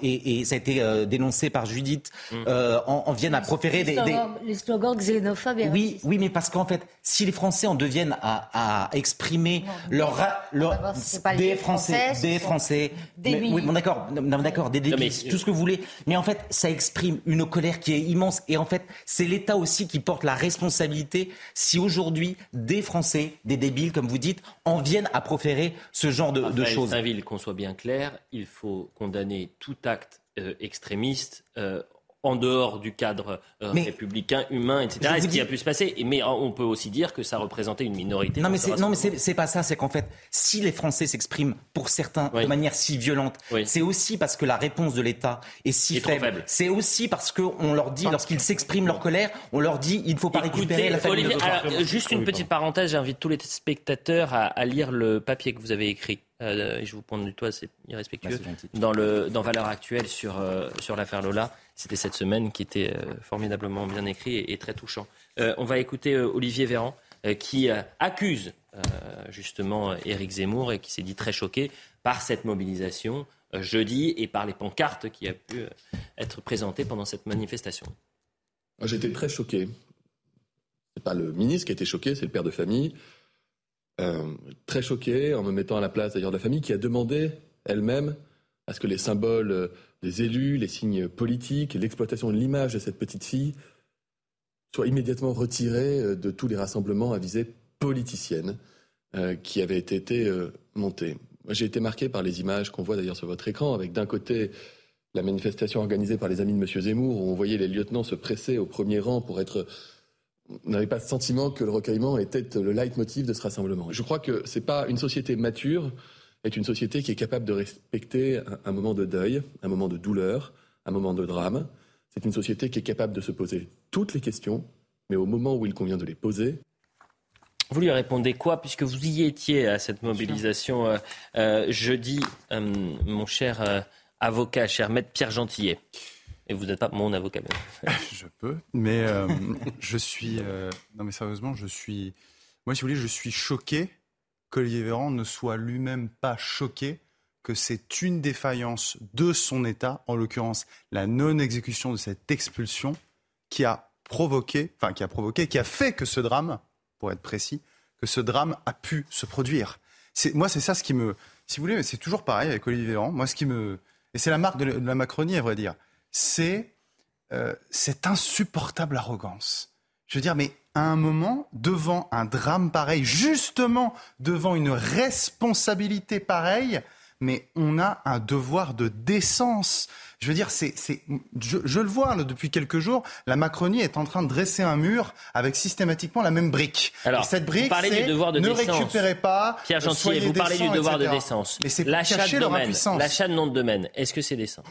et, ça a été euh, dénoncé par Judith, mm. euh, en, viennent à proférer des, Les slogans xénophobes. Oui, oui, mais parce qu'en fait, si les Français en deviennent à, exprimer leur, leur des Français, des Français, des oui, bon, d'accord, d'accord, des débits, tout ce que vous voulez, mais en fait, ça exprime une colère qui est immense, et en fait, c'est l'État aussi qui porte la responsabilité si aujourd'hui des Français, des débiles, comme vous dites, en viennent à proférer ce genre de, de choses. Saint-Ville, qu'on soit bien clair, il faut condamner tout acte euh, extrémiste euh, en dehors du cadre euh, républicain, humain, etc. ce qui a pu se passer. Mais on peut aussi dire que ça représentait une minorité. Non, mais c'est, non, mais c'est, pas ça. C'est qu'en fait, si les Français s'expriment pour certains de manière si violente, c'est aussi parce que la réponse de l'État est si faible. C'est aussi parce qu'on leur dit, lorsqu'ils s'expriment leur colère, on leur dit il ne faut pas récupérer la famille. alors, juste une petite parenthèse, j'invite tous les spectateurs à lire le papier que vous avez écrit euh, je vous pointe du toit, c'est irrespectueux, bah, dans, le, dans Valeur Actuelle sur, euh, sur l'affaire Lola. C'était cette semaine qui était euh, formidablement bien écrit et, très touchant. on va écouter Olivier Véran qui accuse justement Éric Zemmour et qui s'est dit très choqué par cette mobilisation jeudi et par les pancartes qui a pu être présentées pendant cette manifestation. J'étais très choqué. C'est pas le ministre qui a été choqué, c'est le père de famille. Euh, très choqué, en me mettant à la place d'ailleurs de la famille, qui a demandé elle-même à ce que les symboles euh, des élus, les signes politiques, l'exploitation de l'image de cette petite fille soient immédiatement retirés euh, de tous les rassemblements à visée politicienne qui avaient été montés. J'ai été marqué par les images qu'on voit d'ailleurs sur votre écran, avec d'un côté la manifestation organisée par les amis de M. Zemmour, où on voyait les lieutenants se presser au premier rang pour être on n'avait pas le sentiment que le recueillement était le leitmotiv de ce rassemblement. Je crois que c'est pas une société mature, est une société qui est capable de respecter un, moment de deuil, un moment de douleur, un moment de drame. C'est une société qui est capable de se poser toutes les questions, mais au moment où il convient de les poser, vous lui répondez quoi, puisque vous y étiez à cette mobilisation euh, euh, jeudi, euh, mon cher avocat, cher maître Pierre Gentillet? Et vous n'êtes pas mon avocat. Même. <laughs> Je peux, mais je suis. non, mais sérieusement, je suis. Moi, si vous voulez, je suis choqué qu'Olivier Véran ne soit lui-même pas choqué que c'est une défaillance de son État, en l'occurrence la non-exécution de cette expulsion, qui a provoqué, enfin qui a provoqué, qui a fait que ce drame pour être précis, que ce drame a pu se produire. Moi, c'est ça ce qui me. Si vous voulez, c'est toujours pareil avec Olivier Véran. Moi, ce qui me. Et c'est la marque de la Macronie, à vrai dire. C'est euh, cette insupportable arrogance. Je veux dire, mais à un moment, devant un drame pareil, justement devant une responsabilité pareille, mais on a un devoir de décence. Je veux dire, c'est, je, le vois depuis quelques jours, la Macronie est en train de dresser un mur avec systématiquement la même brique. Alors, cette brique, vous parlez du devoir de ne décence. récupérez pas. Pierre Gentil, vous parlez du devoir de décence. Mais c'est l'achat de domaine, l'achat de nom de domaine. Est-ce que c'est décent?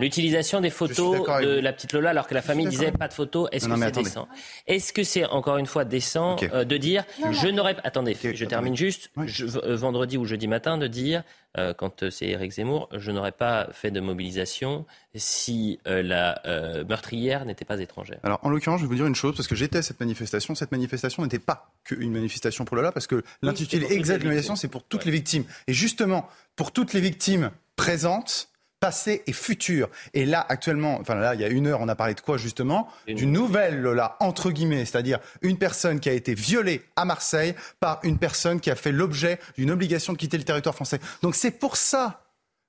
L'utilisation des photos de la petite Lola alors que la famille disait pas de photos. Est-ce que c'est décent? Est-ce que c'est encore une fois décent euh, de dire je n'aurais attendez, je termine juste euh, vendredi ou jeudi matin de dire euh, quand c'est Éric Zemmour, je n'aurais pas fait de mobilisation si euh, la euh, meurtrière n'était pas étrangère. Alors, en l'occurrence, je vais vous dire une chose, parce que j'étais à cette manifestation. Cette manifestation n'était pas qu'une manifestation pour Lola, parce que l'intitulé exact de la manifestation, c'est pour toutes les victimes. Et justement, pour toutes les victimes présentes, passé et futur. Et là, actuellement, enfin là, il y a une heure, on a parlé de quoi justement? D'une nouvelle Lola, entre guillemets, c'est-à-dire une personne qui a été violée à Marseille par une personne qui a fait l'objet d'une obligation de quitter le territoire français. Donc c'est pour ça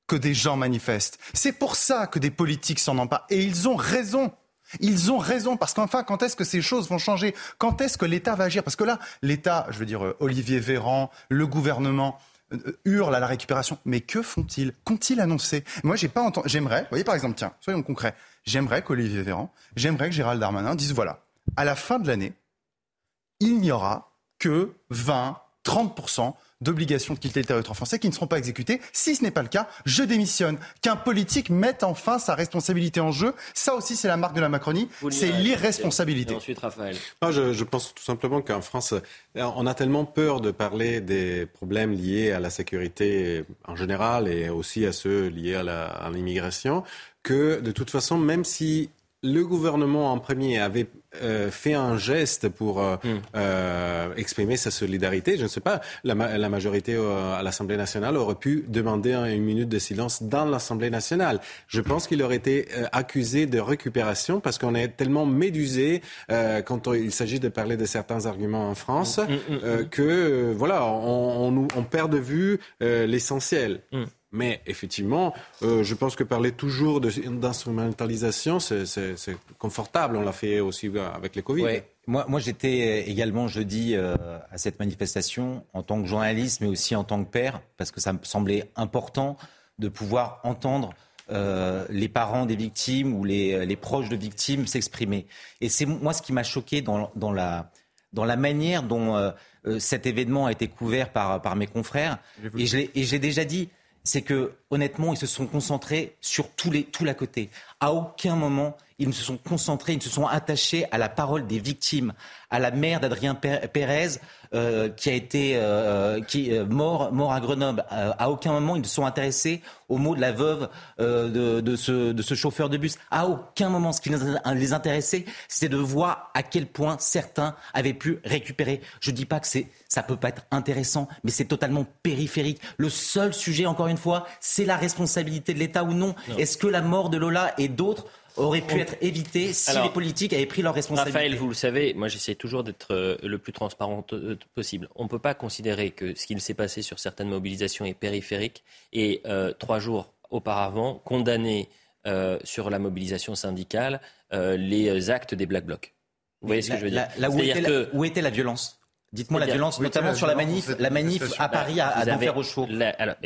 que des gens manifestent. C'est pour ça que des politiques s'en emparent. Et ils ont raison. Ils ont raison parce qu'enfin, quand est-ce que ces choses vont changer? Quand est-ce que l'État va agir? Parce que là, l'État, je veux dire, euh, Olivier Véran, le gouvernement, euh, hurle à la récupération. Mais que font-ils? Qu'ont-ils annoncé? Moi, j'ai pas entendu. J'aimerais, voyez par exemple, tiens, soyons concrets. J'aimerais qu'Olivier Véran, j'aimerais que Gérald Darmanin dise voilà, à la fin de l'année, il n'y aura que 20, 30 d'obligations de quitter le territoire français qui ne seront pas exécutées. Si ce n'est pas le cas, je démissionne. Qu'un politique mette enfin sa responsabilité en jeu, ça aussi c'est la marque de la Macronie, c'est l'irresponsabilité. ensuite, Raphaël. je, je, pense tout simplement qu'en France, on a tellement peur de parler des problèmes liés à la sécurité en général et aussi à ceux liés à l'immigration que de toute façon, même si le gouvernement en premier avait euh, fait un geste pour euh, hmm. euh, exprimer sa solidarité. Je ne sais pas, la, la majorité à l'Assemblée nationale aurait pu demander une minute de silence dans l'Assemblée nationale. Je pense qu'il aurait été accusé de récupération parce qu'on est tellement médusé quand il s'agit de parler de certains arguments en France hmm, que voilà, on, on, perd de vue l'essentiel. Mais effectivement, euh, je pense que parler toujours d'instrumentalisation, c'est confortable. On l'a fait aussi avec les Covid. Moi, moi j'étais également jeudi euh, à cette manifestation en tant que journaliste, mais aussi en tant que père, parce que ça me semblait important de pouvoir entendre euh, les parents des victimes ou les, les proches de victimes s'exprimer. Et c'est moi ce qui m'a choqué dans, dans, la, dans la manière dont cet événement a été couvert par, par mes confrères. Et je l'ai déjà dit, c'est que honnêtement, ils se sont concentrés sur tous les, tout côté. À aucun moment, ils ne se sont concentrés, ils ne se sont attachés à la parole des victimes, à la mère d'Adrien Pérez euh, qui a été euh, qui, euh, mort, mort à Grenoble. à aucun moment, ils ne se sont intéressés aux mots de la veuve de, de, ce, de ce chauffeur de bus. À aucun moment, ce qui les intéressait, c'était de voir à quel point certains avaient pu récupérer. Je ne dis pas que c'est ça peut pas être intéressant, mais c'est totalement périphérique. Le seul sujet, encore une fois, c'est la responsabilité de l'État ou non. Est-ce que la mort de Lola et d'autres aurait pu être évité si les politiques avaient pris leurs responsabilités. Raphaël, vous le savez, moi j'essaie toujours d'être euh, le plus transparent euh, possible. On ne peut pas considérer que ce qui s'est passé sur certaines mobilisations est périphérique et euh, trois jours auparavant condamner sur la mobilisation syndicale les actes des Black Blocs. Vous voyez ce que je veux dire? où était la violence? Dites-moi la violence, notamment sur la manif, la manif à Paris à, à chevaux.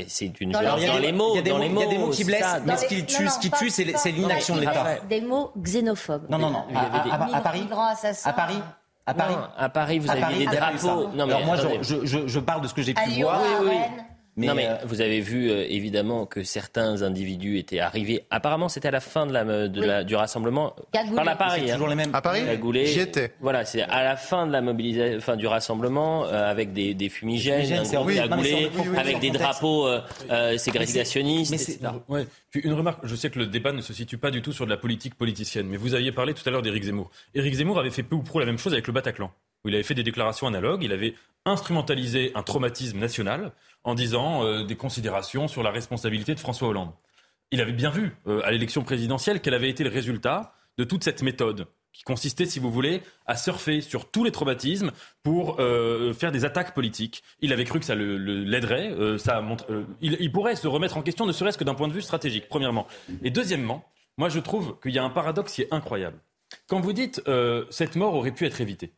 c'est une violence dans, les mots. Il y a des mots, qui blessent, mais ce qui tue, ce qui tue, c'est l'inaction de l'État. Des mots xénophobes. Non, non, non. À, Paris, à Paris, À Paris À Paris, vous avez des drapeaux. Non, mais Alors moi, je, je, je, parle de ce que j'ai pu voir. Oui, oui non, mais euh, vous avez vu euh, évidemment que certains individus étaient arrivés. Apparemment, c'était à la fin de la, de la, du rassemblement. Par la Paris. Hein. toujours les mêmes. À Paris J'y étais. Voilà, c'est à la fin de la mobilisation, fin du rassemblement, euh, avec des, des fumigènes, un groupe cagoulé, avec des drapeaux ségrégationnistes. etc. Ouais. Puis une remarque, je sais que le débat ne se situe pas du tout sur de la politique politicienne, mais vous aviez parlé tout à l'heure d'Éric Zemmour. Éric Zemmour avait fait peu ou prou la même chose avec le Bataclan, où il avait fait des déclarations analogues, il avait instrumentalisé un traumatisme national en disant euh, des considérations sur la responsabilité de François Hollande. Il avait bien vu euh, à l'élection présidentielle quel avait été le résultat de toute cette méthode qui consistait, si vous voulez, à surfer sur tous les traumatismes pour euh, faire des attaques politiques. Il avait cru que ça l'aiderait, ça il, il, pourrait se remettre en question, ne serait-ce que d'un point de vue stratégique, premièrement. Et deuxièmement, moi je trouve qu'il y a un paradoxe qui est incroyable. Quand vous dites cette mort aurait pu être évitée,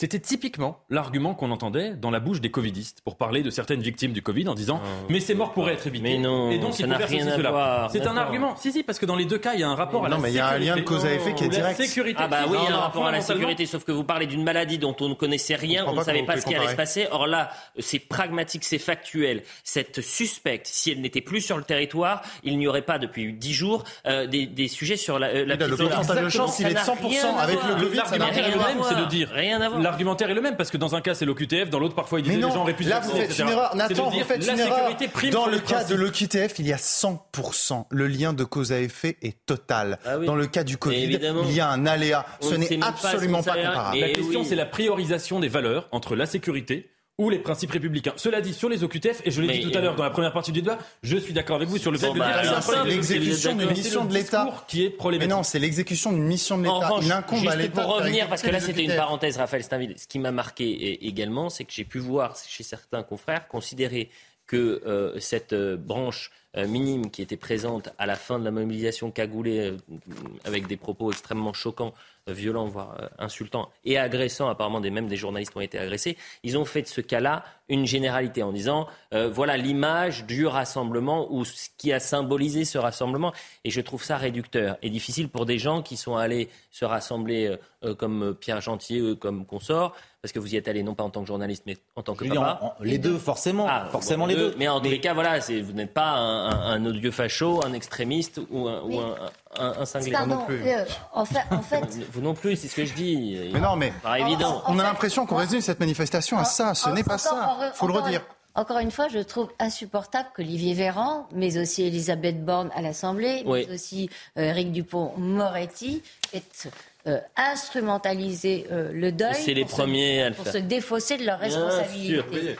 c'était typiquement l'argument qu'on entendait dans la bouche des covidistes pour parler de certaines victimes du Covid en disant ah, mais ces morts pourraient être évitées. Mais non, et donc ça n'a rien à voir. C'est un argument. Si si parce que dans les deux cas il y a un rapport à la sécurité. Non mais il y a un lien de cause à effet qui est direct. Sécurité. Ah bah oui, il y a un rapport à la sécurité sauf que vous parlez d'une maladie dont on ne connaissait rien, on ne savait pas ce qui allait se passer. Or là, c'est pragmatique, c'est factuel. Cette suspecte, si elle n'était plus sur le territoire, il n'y aurait pas depuis dix jours euh, des sujets sur la euh, Le pourcentage de chance, il est de 100 avec le Covid, le même, c'est de dire. Rien à voir. L'argumentaire est le même parce que dans un cas c'est l'OQTF, dans l'autre parfois ils disent les gens pu Là vous faites une erreur. Nathan, vous faites une erreur. Dans le cas de l'OQTF, il y a 100%. Le lien de cause à effet est total. Ah dans le cas du Covid, il y a un aléa. Ce n'est absolument pas comparable. La question c'est la priorisation des valeurs entre la sécurité ou les principes républicains. Cela dit, sur les OQTF, et je l'ai dit tout à l'heure dans la première partie du débat, je suis d'accord avec vous sur le fait de bah, dire c'est l'exécution d'une mission de l'État qui est problématique. Mais non, c'est l'exécution d'une mission de l'État. Il incombe à l'État. Pour revenir, parce que là c'était une parenthèse, Raphaël Steinville, ce qui m'a marqué également, c'est que j'ai pu voir chez certains confrères considérer que euh, cette euh, branche euh, minime qui était présente à la fin de la mobilisation cagoulée avec des propos extrêmement choquants violents, voire insultants et agressants, apparemment des, même des journalistes ont été agressés, ils ont fait de ce cas-là une généralité en disant voilà l'image du rassemblement ou ce qui a symbolisé ce rassemblement. Et je trouve ça réducteur et difficile pour des gens qui sont allés se rassembler comme Pierre Gentier, comme consort, parce que vous y êtes allé non pas en tant que journaliste, mais en tant que papa. les deux, forcément. Ah, forcément les deux. Mais en tous les cas, voilà, vous n'êtes pas un, odieux facho, un extrémiste ou un, ou un, un, cinglé. non plus. en fait, en fait... vous non plus, c'est ce que je dis. Mais non, mais évident. on a l'impression qu'on résume cette manifestation à ça. Ce n'est pas ça. Il faut le redire. Encore une fois, je trouve insupportable qu'Olivier Véran, mais aussi Elisabeth Borne à l'Assemblée, mais aussi Eric euh, Dupont-Moretti, aient euh, instrumentalisé euh, le deuil C'est les pour, premiers se, pour se défausser de leur responsabilité.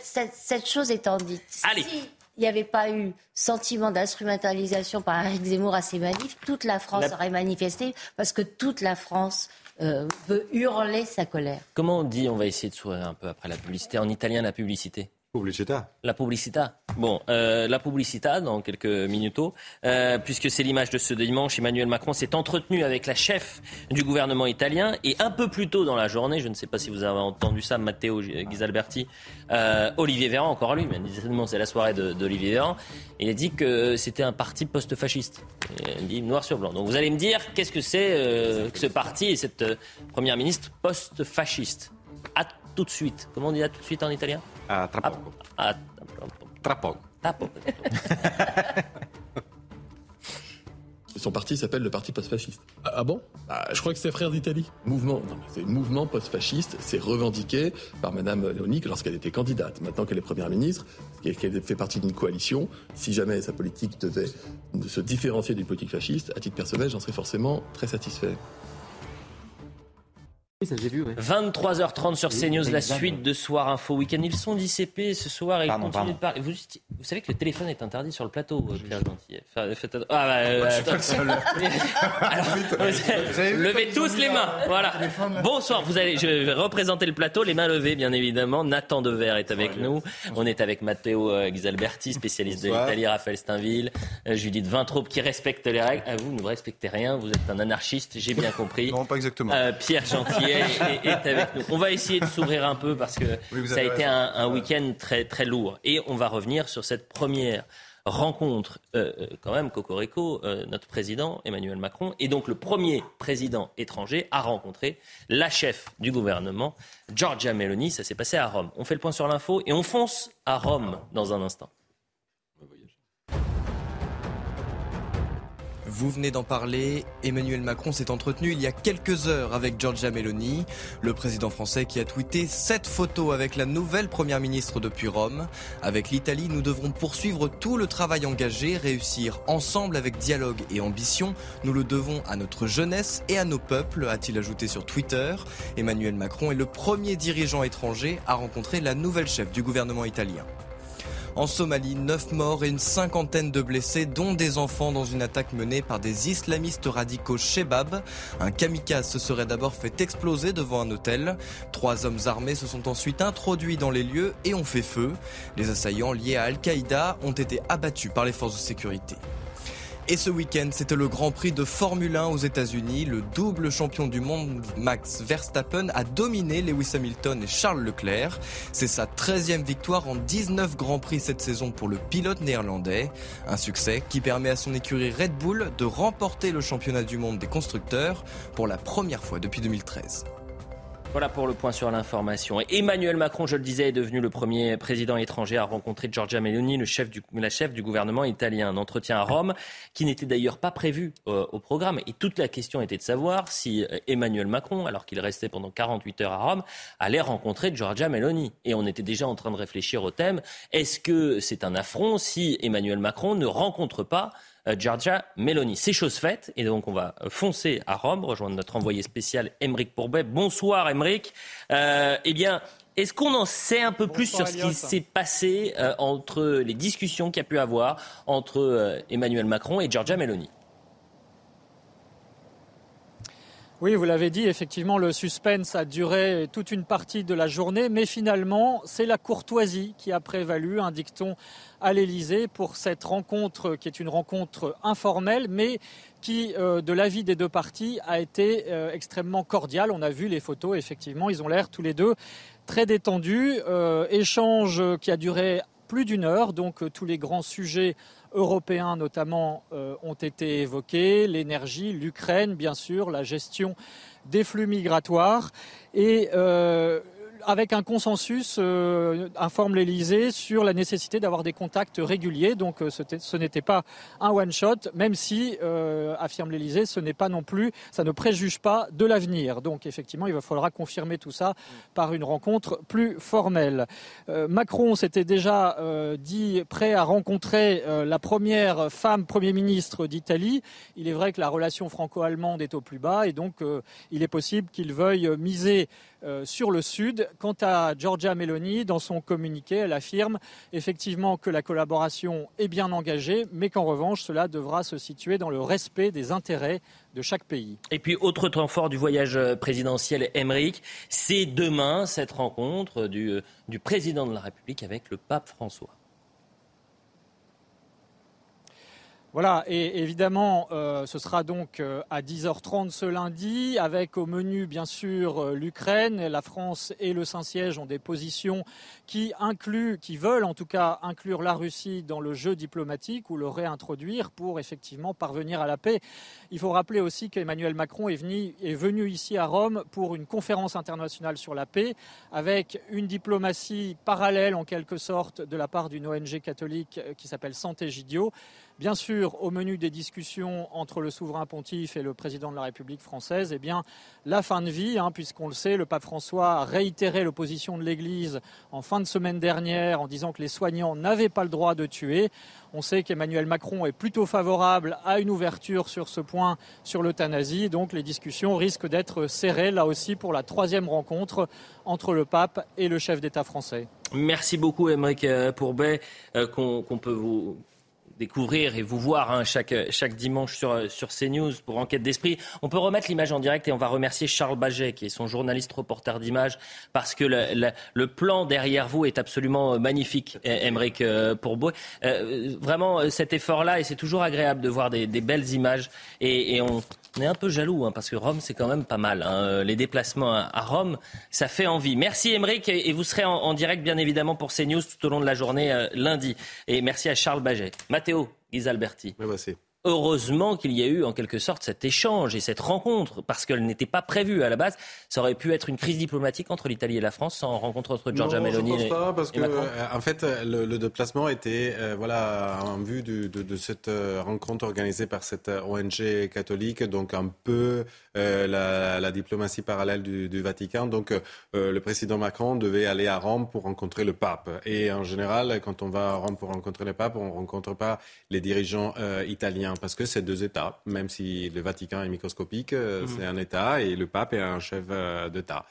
Cette, cette, chose étant dite, Allez. si il n'y avait pas eu sentiment d'instrumentalisation par Eric Zemmour à ces manifs, toute la France aurait manifesté parce que toute la France euh, veut hurler sa colère. Comment on dit, on va essayer de sourire un peu après la publicité, en italien la publicité? Pubblicità. La publicità. Bon, euh, la publicità dans quelques minutes, euh, puisque c'est l'image de ce dimanche. Emmanuel Macron s'est entretenu avec la chef du gouvernement italien et un peu plus tôt dans la journée, je ne sais pas si vous avez entendu ça, Matteo Ghisalberti, euh, Olivier Véran, encore lui, mais c'est la soirée d'Olivier Véran, il a dit que c'était un parti post-fasciste. Il dit noir sur blanc. Donc vous allez me dire qu'est-ce que c'est euh, que ce parti et cette première ministre post-fasciste? À tout de suite. Comment on dit à tout de suite en italien? Ah, tra poco. Tra poco. Tra poco. <laughs> Son parti s'appelle le Parti post-fasciste. Ah, ah bon? Bah, Je crois que c'est Frères d'Italie. Mouvement, non, c'est mouvement post-fasciste. C'est revendiqué par Madame Léonique lorsqu'elle était candidate. Maintenant qu'elle est première ministre, qu'elle fait partie d'une coalition, si jamais sa politique devait se différencier d'une politique fasciste, à titre personnel, j'en serais forcément très satisfait. Oui, ça j'ai vu. 23h30 sur CNews, la suite de Soir Info Week-end. Ils sont dissipés ce soir et ils continuent de parler. Vous, vous, savez que le téléphone est interdit sur le plateau, euh, Pierre Gentil. Ah bah, euh, levez tous les mains. Voilà. Bonsoir. Vous allez, je vais représenter le plateau, les mains levées, bien évidemment. Nathan Dever est avec nous. On est avec Matteo euh, Ghisalberti, spécialiste de l'Italie, Raphaël Steinville, Judith Vintraube, qui respecte les règles. Ah, vous ne respectez rien. Vous êtes un anarchiste, j'ai bien compris. Non, pas exactement. Pierre Gentil <laughs> est, avec nous. On va essayer de s'ouvrir un peu parce que ça a été un, un week-end très, très lourd. Et on va revenir sur cette première rencontre quand même Cocorico, notre président Emmanuel Macron, et donc le premier président étranger à rencontrer la chef du gouvernement, Giorgia Meloni. Ça s'est passé à Rome. On fait le point sur l'info et on fonce à Rome dans un instant. Vous venez d'en parler, Emmanuel Macron s'est entretenu il y a quelques heures avec Giorgia Meloni, le président français qui a tweeté cette photos avec la nouvelle première ministre depuis Rome. Avec l'Italie, nous devrons poursuivre tout le travail engagé, réussir ensemble avec dialogue et ambition. Nous le devons à notre jeunesse et à nos peuples, a-t-il ajouté sur Twitter. Emmanuel Macron est le premier dirigeant étranger à rencontrer la nouvelle chef du gouvernement italien. En Somalie, 9 morts et une cinquantaine de blessés, dont des enfants dans une attaque menée par des islamistes radicaux Shebab. Un kamikaze se serait d'abord fait exploser devant un hôtel. Trois hommes armés se sont ensuite introduits dans les lieux et ont fait feu. Les assaillants liés à Al-Qaïda ont été abattus par les forces de sécurité. Et ce week-end, c'était le Grand Prix de Formule 1 aux États-Unis. Le double champion du monde, Max Verstappen, a dominé Lewis Hamilton et Charles Leclerc. C'est sa 13e victoire en 19 Grands Prix cette saison pour le pilote néerlandais. Un succès qui permet à son écurie Red Bull de remporter le championnat du monde des constructeurs pour la première fois depuis 2013. Voilà pour le point sur l'information. Emmanuel Macron, je le disais, est devenu le premier président étranger à rencontrer Giorgia Meloni, la chef du gouvernement italien. Un entretien à Rome qui n'était d'ailleurs pas prévu euh, au programme. Et toute la question était de savoir si euh, Emmanuel Macron, alors qu'il restait pendant 48 heures à Rome, allait rencontrer Giorgia Meloni. Et on était déjà en train de réfléchir au thème. Est-ce que c'est un affront si Emmanuel Macron ne rencontre pas Giorgia Meloni. C'est chose faite et donc on va foncer à Rome, rejoindre notre envoyé spécial Émeric Pourbet. Bonsoir Émeric. Euh, eh bien, est-ce qu'on en sait un peu plus sur ce qui s'est passé euh, entre les discussions qu'il y a pu avoir entre Emmanuel Macron et Giorgia Meloni? Oui, vous l'avez dit, effectivement, le suspense a duré toute une partie de la journée, mais finalement, c'est la courtoisie qui a prévalu, un dicton à l'Elysée pour cette rencontre qui est une rencontre informelle, mais qui, euh, de l'avis des deux parties, a été euh, extrêmement cordiale. On a vu les photos, effectivement, ils ont l'air tous les deux très détendus. Euh, échange qui a duré plus d'une heure, donc tous les grands sujets européens notamment ont été évoqués, l'énergie, l'Ukraine bien sûr, la gestion des flux migratoires et avec un consensus, euh, informe l'Elysée sur la nécessité d'avoir des contacts réguliers. Donc euh, ce n'était pas un one-shot, même si, euh, affirme l'Elysée, ce n'est pas non plus, ça ne préjuge pas de l'avenir. Donc effectivement, il va falloir confirmer tout ça par une rencontre plus formelle. Macron s'était déjà dit prêt à rencontrer la première femme Premier ministre d'Italie. Il est vrai que la relation franco-allemande est au plus bas et donc il est possible qu'il veuille miser sur le Sud. Quant à Giorgia Meloni, dans son communiqué, elle affirme effectivement que la collaboration est bien engagée, mais qu'en revanche, cela devra se situer dans le respect des intérêts de chaque pays. Et puis, autre temps fort du voyage euh, présidentiel, Emmerich, c'est demain cette rencontre euh, du président de la République avec le pape François. Voilà, et évidemment, euh, ce sera donc euh, à 10h30 ce lundi, avec au menu, bien sûr, euh, l'Ukraine. La France et le Saint-Siège ont des positions qui incluent, qui veulent en tout cas inclure la Russie dans le jeu diplomatique ou le réintroduire pour effectivement parvenir à la paix. Il faut rappeler aussi qu'Emmanuel Macron est venu, est venu ici à Rome pour une conférence internationale sur la paix, avec une diplomatie parallèle en quelque sorte de la part d'une ONG catholique qui s'appelle Santé Gidio. Bien sûr, au menu des discussions entre le souverain pontife et le président de la République française, eh bien, la fin de vie, hein, puisqu'on le sait, le pape François a réitéré l'opposition de l'Église en fin de semaine dernière en disant que les soignants n'avaient pas le droit de tuer. On sait qu'Emmanuel Macron est plutôt favorable à une ouverture sur ce point sur l'euthanasie, donc les discussions risquent d'être serrées là aussi pour la troisième rencontre entre le pape et le chef d'État français. Merci beaucoup, Émeric Pourbet, euh, qu'on peut vous découvrir et vous voir hein, chaque, chaque dimanche sur, sur CNews pour Enquête d'Esprit. On peut remettre l'image en direct et on va remercier Charles Baget, qui est son journaliste reporter d'image, parce que le, le, plan derrière vous est absolument euh, magnifique, Émeric euh, Pourbeau. Euh, vraiment, cet effort-là, et c'est toujours agréable de voir des, des belles images. Et, et on, on est un peu jaloux, hein, parce que Rome, c'est quand même pas mal. Hein. Les déplacements à Rome, ça fait envie. Merci Émeric, et vous serez en, direct, bien évidemment, pour CNews tout au long de la journée euh, lundi. Et merci à Charles Baget. Matteo Ghisalberti. Merci heureusement qu'il y a eu en quelque sorte cet échange et cette rencontre, parce qu'elle n'était pas prévue à la base. Ça aurait pu être une crise diplomatique entre l'Italie et la France sans rencontre entre Giorgia Meloni je pense pas, parce que, euh, en fait, le, déplacement était euh, voilà, en vue de, cette euh, rencontre organisée par cette ONG catholique, donc un peu la, diplomatie parallèle du, Vatican. Donc, le président Macron devait aller à Rome pour rencontrer le pape. Et en général, quand on va à Rome pour rencontrer le pape, on ne rencontre pas les dirigeants italiens parce que c'est deux États, même si le Vatican est microscopique, euh, mhm. c'est un État et le pape est un chef euh, d'État.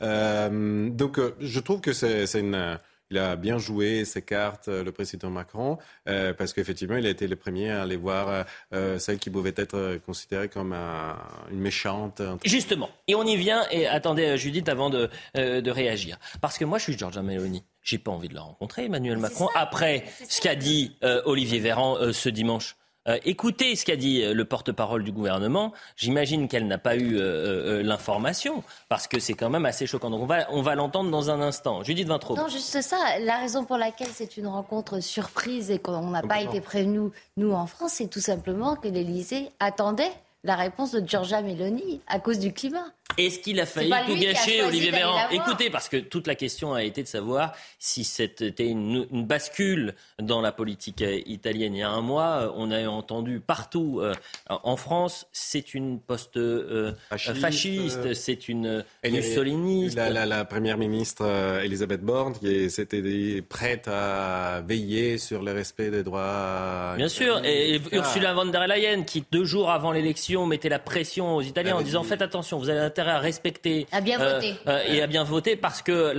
Euh, donc je trouve que c'est une... Il a bien joué ses cartes, le président Macron, parce qu'effectivement, il a été le premier à aller voir celle qui pouvait être considérée comme une méchante. Justement, et on y vient, et attendez Judith avant de, de réagir. Parce que moi, je suis Giorgia Meloni. J'ai pas envie de la rencontrer, Emmanuel Macron, après ce qu'a dit Olivier Véran ce dimanche. Euh, écoutez ce qu'a dit euh, le porte-parole du gouvernement. J'imagine qu'elle n'a pas eu euh, l'information parce que c'est quand même assez choquant. Donc on va, on va l'entendre dans un instant. Judith Vintraud. Non, juste ça. La raison pour laquelle c'est une rencontre surprise et qu'on n'a pas été prévenus, nous, en France, c'est tout simplement que l'Élysée attendait la réponse de Giorgia Meloni à cause du climat. Est-ce qu'il a failli tout gâcher, Olivier Véran Écoutez, parce que toute la question a été de savoir si c'était une, bascule dans la politique euh, italienne. Il y a un mois, euh, on a entendu partout euh, en France, c'est une post-fasciste, c'est une mussoliniste. La, la, première ministre Elisabeth Borne qui s'était prête à veiller sur le respect des droits. Bien sûr, et Ursula von der Leyen qui deux jours avant l'élection mettait la pression aux Italiens en disant faites attention, vous avez à respecter bien euh, euh, et à bien voter parce que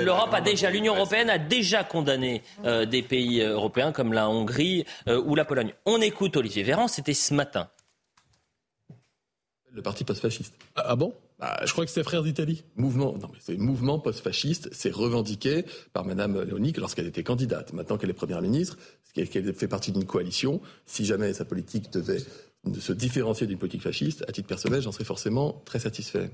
l'Europe a déjà, l'Union européenne a déjà condamné euh, des pays européens comme la Hongrie ou la Pologne. On écoute Olivier Véran, c'était ce matin. Le parti post-fasciste. Ah, ah bon? Bah, je crois que c'est Frères d'Italie. Mouvement, non mais c'est mouvement post-fasciste, c'est revendiqué par Madame Léonique lorsqu'elle était candidate. Maintenant qu'elle est première ministre, qu'elle fait partie d'une coalition, si jamais sa politique devait de se différencier d'une politique fasciste, à titre personnel, j'en serais forcément très satisfait.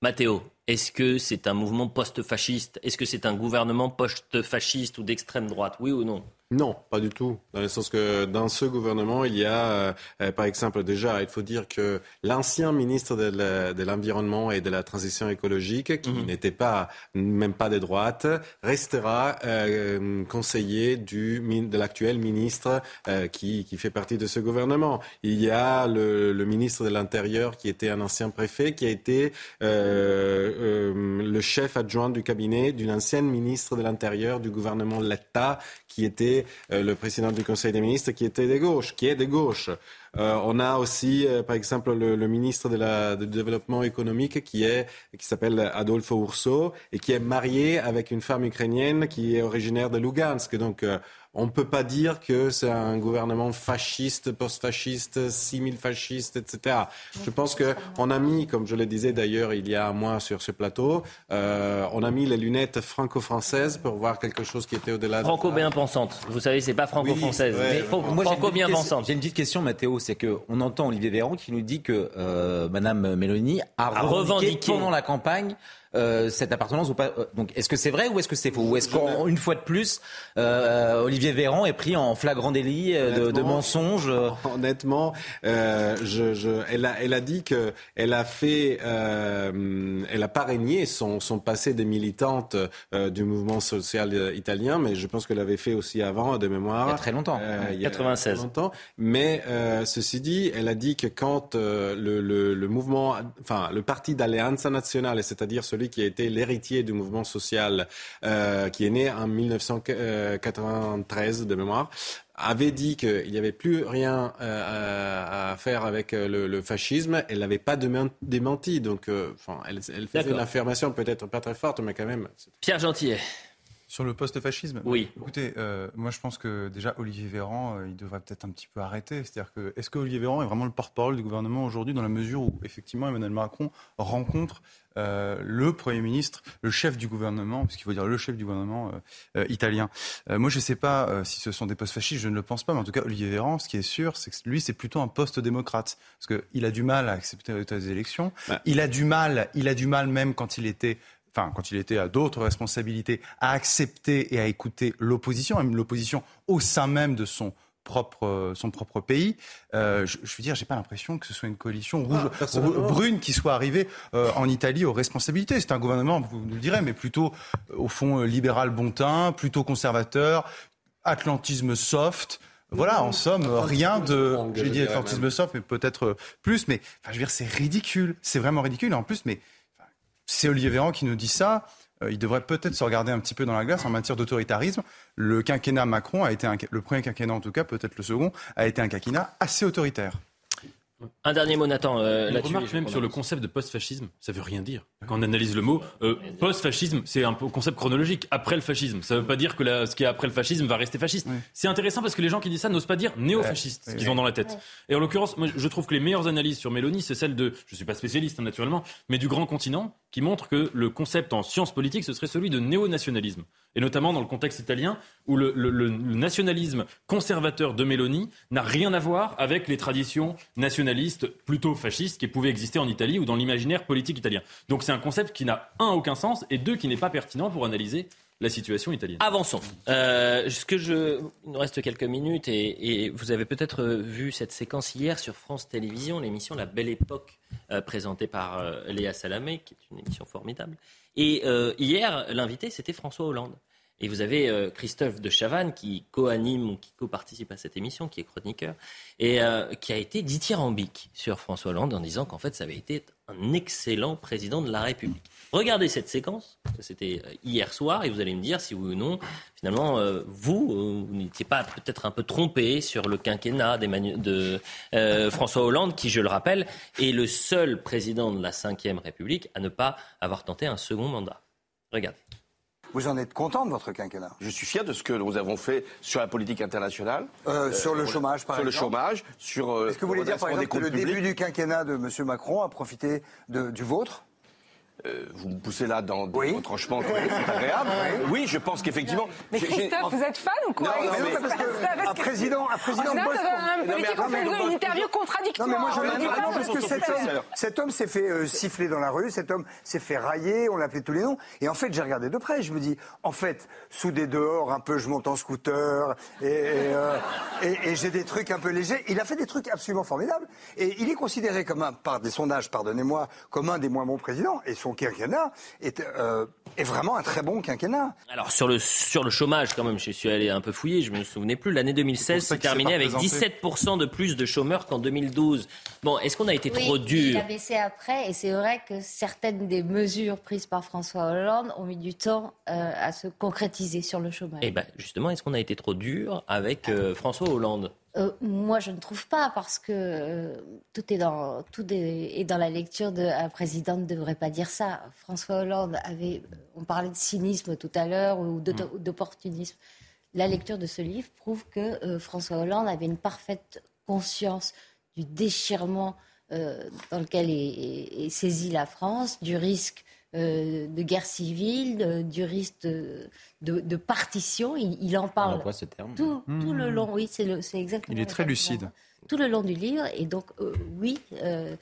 Mathéo, est-ce que c'est un mouvement post-fasciste? Est-ce que c'est un gouvernement post-fasciste ou d'extrême droite? Oui ou non? Non, pas du tout. Dans le sens que dans ce gouvernement, il y a, euh, euh, par exemple, déjà, il faut dire que l'ancien ministre de l'Environnement et de la Transition écologique, qui mhm. n'était pas, même pas de droite, restera euh, conseiller du, de l'actuel ministre qui, qui fait partie de ce gouvernement. Il y a le, le ministre de l'Intérieur qui était un ancien préfet, qui a été le chef adjoint du cabinet d'une ancienne ministre de l'Intérieur du gouvernement Letta, qui était euh, le président du Conseil des ministres, qui était de gauche, qui est de gauche. Euh, on a aussi, euh, par exemple, le, ministre de la, du développement économique qui est qui s'appelle Adolfo Urso et qui est marié avec une femme ukrainienne qui est originaire de Lugansk. Donc on ne peut pas dire que c'est un gouvernement fasciste, post-fasciste, simil-fasciste, etc. Je pense qu'on a mis, comme je le disais d'ailleurs il y a un mois sur ce plateau, euh, on a mis les lunettes franco-françaises pour voir quelque chose qui était au-delà. Franco-bien pensante. Vous savez, c'est pas franco-française, mais franco-bien pensante. J'ai une petite question, Mathéo, c'est qu'on entend Olivier Véran qui nous dit que euh, Madame Mélanie a, revendiqué pendant la campagne euh, cette appartenance ou pas. Euh, donc, est-ce que c'est vrai ou est-ce que c'est faux? Ou est-ce qu'une fois de plus, euh, Olivier Véran est pris en flagrant délit de, de mensonges Honnêtement, <laughs> je, je, elle, a, elle a dit que elle a fait, elle a parrainé son, son passé des militantes du mouvement social italien, mais je pense qu'elle avait fait aussi avant, de mémoire. Il y a très longtemps. il y a 96. Très longtemps. Mais ceci dit, elle a dit que quand le, le, le, mouvement, enfin le parti d'Alleanza Nationale, c'est-à-dire celui qui a été l'héritier du mouvement social euh, qui est né en 1993 de mémoire, avait dit qu'il n'y avait plus rien euh, à faire avec euh, le, fascisme. Elle n'avait pas démenti. Donc, elle, elle, faisait une affirmation peut-être pas très forte, mais quand même. Pierre Gentillet. Sur le post-fascisme Oui. Écoutez, euh, moi je pense que déjà Olivier Véran, euh, il devrait peut-être un petit peu arrêter. C'est-à-dire que est-ce que Olivier Véran est vraiment le porte-parole du gouvernement aujourd'hui dans la mesure où effectivement Emmanuel Macron rencontre euh, le Premier ministre, le chef du gouvernement, parce qu'il faut dire le chef du gouvernement italien. moi, je ne sais pas si ce sont des postes fascistes, je ne le pense pas, mais en tout cas, Olivier Véran, ce qui est sûr, c'est que lui, c'est plutôt un poste démocrate, parce qu'il a du mal à accepter les élections. Bah. Il a du mal, il a du mal même quand il était enfin, quand il était à d'autres responsabilités, à accepter et à écouter l'opposition, même l'opposition au sein même de son propre, son propre pays. Euh, je, je, veux dire, j'ai pas l'impression que ce soit une coalition rouge, ah, brune qui soit arrivée euh, en Italie aux responsabilités. C'est un gouvernement, vous nous le direz, mais plutôt euh, au fond libéral bon teint, plutôt conservateur, atlantisme soft. Voilà, en somme, rien de. J'ai dit atlantisme soft, mais peut-être plus. Mais enfin, je veux dire, c'est ridicule. C'est vraiment ridicule. En plus, mais c'est Olivier Véran qui nous dit ça. Euh, il devrait peut-être se regarder un petit peu dans la glace en matière d'autoritarisme. Le quinquennat Macron a été un, le premier quinquennat en tout cas, peut-être le second, a été un quinquennat assez autoritaire. Un dernier mot, Nathan. Euh, là remarque même sur le concept de post-fascisme, ça veut rien dire. Quand on analyse le mot, euh, post-fascisme, c'est un concept chronologique. Après le fascisme, ça ne veut pas dire que ce qui est après le fascisme va rester fasciste. C'est intéressant parce que les gens qui disent ça n'osent pas dire néo-fasciste, ce qu'ils ont dans la tête. Et en l'occurrence, je trouve que les meilleures analyses sur Mélanie, c'est celle de, je suis pas spécialiste hein, naturellement, mais du grand continent, qui montre que le concept en sciences politiques, ce serait celui de néo-nationalisme et notamment dans le contexte italien, où le, nationalisme conservateur de Mélanie n'a rien à voir avec les traditions nationalistes plutôt fascistes qui pouvaient exister en Italie ou dans l'imaginaire politique italien. Donc c'est un concept qui n'a, un, aucun sens, et deux, qui n'est pas pertinent pour analyser la situation italienne. Avançons. Euh, ce que je... Il nous reste quelques minutes et, vous avez peut-être vu cette séquence hier sur France Télévisions, l'émission La Belle Époque, euh, présentée par euh, Léa Salamé, qui est une émission formidable. Et hier, l'invité, c'était François Hollande. Et vous avez euh, Christophe de Chavannes qui co-anime ou qui co-participe à cette émission, qui est chroniqueur, et euh, qui a été dithyrambique sur François Hollande en disant qu'en fait, ça avait été un excellent président de la République. Regardez cette séquence, c'était euh, hier soir, et vous allez me dire si oui ou non, finalement, vous, vous n'étiez pas peut-être un peu trompé sur le quinquennat de François Hollande, qui, je le rappelle, est le seul président de la Ve République à ne pas avoir tenté un second mandat. Regardez. Vous en êtes content de votre quinquennat? Je suis fier de ce que nous avons fait sur la politique internationale. Euh, sur le chômage, par exemple Sur le chômage, sur. Euh, Est-ce que vous voulez dire, par exemple, que le début du quinquennat de M. Macron a profité du vôtre? Euh, vous me poussez là dans des retranchements, c'est agréable. Oui. je pense qu'effectivement. Mais Christophe, vous êtes fan ou quoi Non, non, mais parce que un président, un président de bosse. Un politique, on fait une interview contradictoire. Non, mais moi je le dis vraiment parce que cet homme, cet homme s'est fait euh, siffler dans la rue, cet homme s'est fait railler, on l'appelait tous les noms. Et en fait, j'ai regardé de près, je me dis, en fait, sous des dehors, un peu, je monte en scooter euh, et, et j'ai des trucs un peu légers. Il a fait des trucs absolument formidables et il est considéré comme un, par des sondages, pardonnez-moi, comme un des moins bons présidents. Et son quinquennat est, euh, est, vraiment un très bon quinquennat. Alors sur le, sur le chômage, quand même, je suis allé un peu fouiller, je me souvenais plus, l'année 2016 s'est terminée avec 17% de plus de chômeurs qu'en 2012. Bon, est-ce qu'on a été trop dur Il a baissé après, et c'est vrai que certaines des mesures prises par François Hollande ont mis du temps euh, à se concrétiser sur le chômage. Et eh ben justement, est-ce qu'on a été trop dur avec euh, François Hollande? Euh, moi, je ne trouve pas parce que euh, tout est dans tout est, dans la lecture de un président ne devrait pas dire ça. François Hollande avait, on parlait de cynisme tout à l'heure ou mm. d'opportunisme. La lecture de ce livre prouve que euh, François Hollande avait une parfaite conscience du déchirement dans lequel est, est, saisie la France, du risque de guerre civile, du risque de, partition. Il, en parle Tout, le long. Oui, c'est exactement. Il est très lucide. Tout le long du livre. Et donc, euh, oui, euh,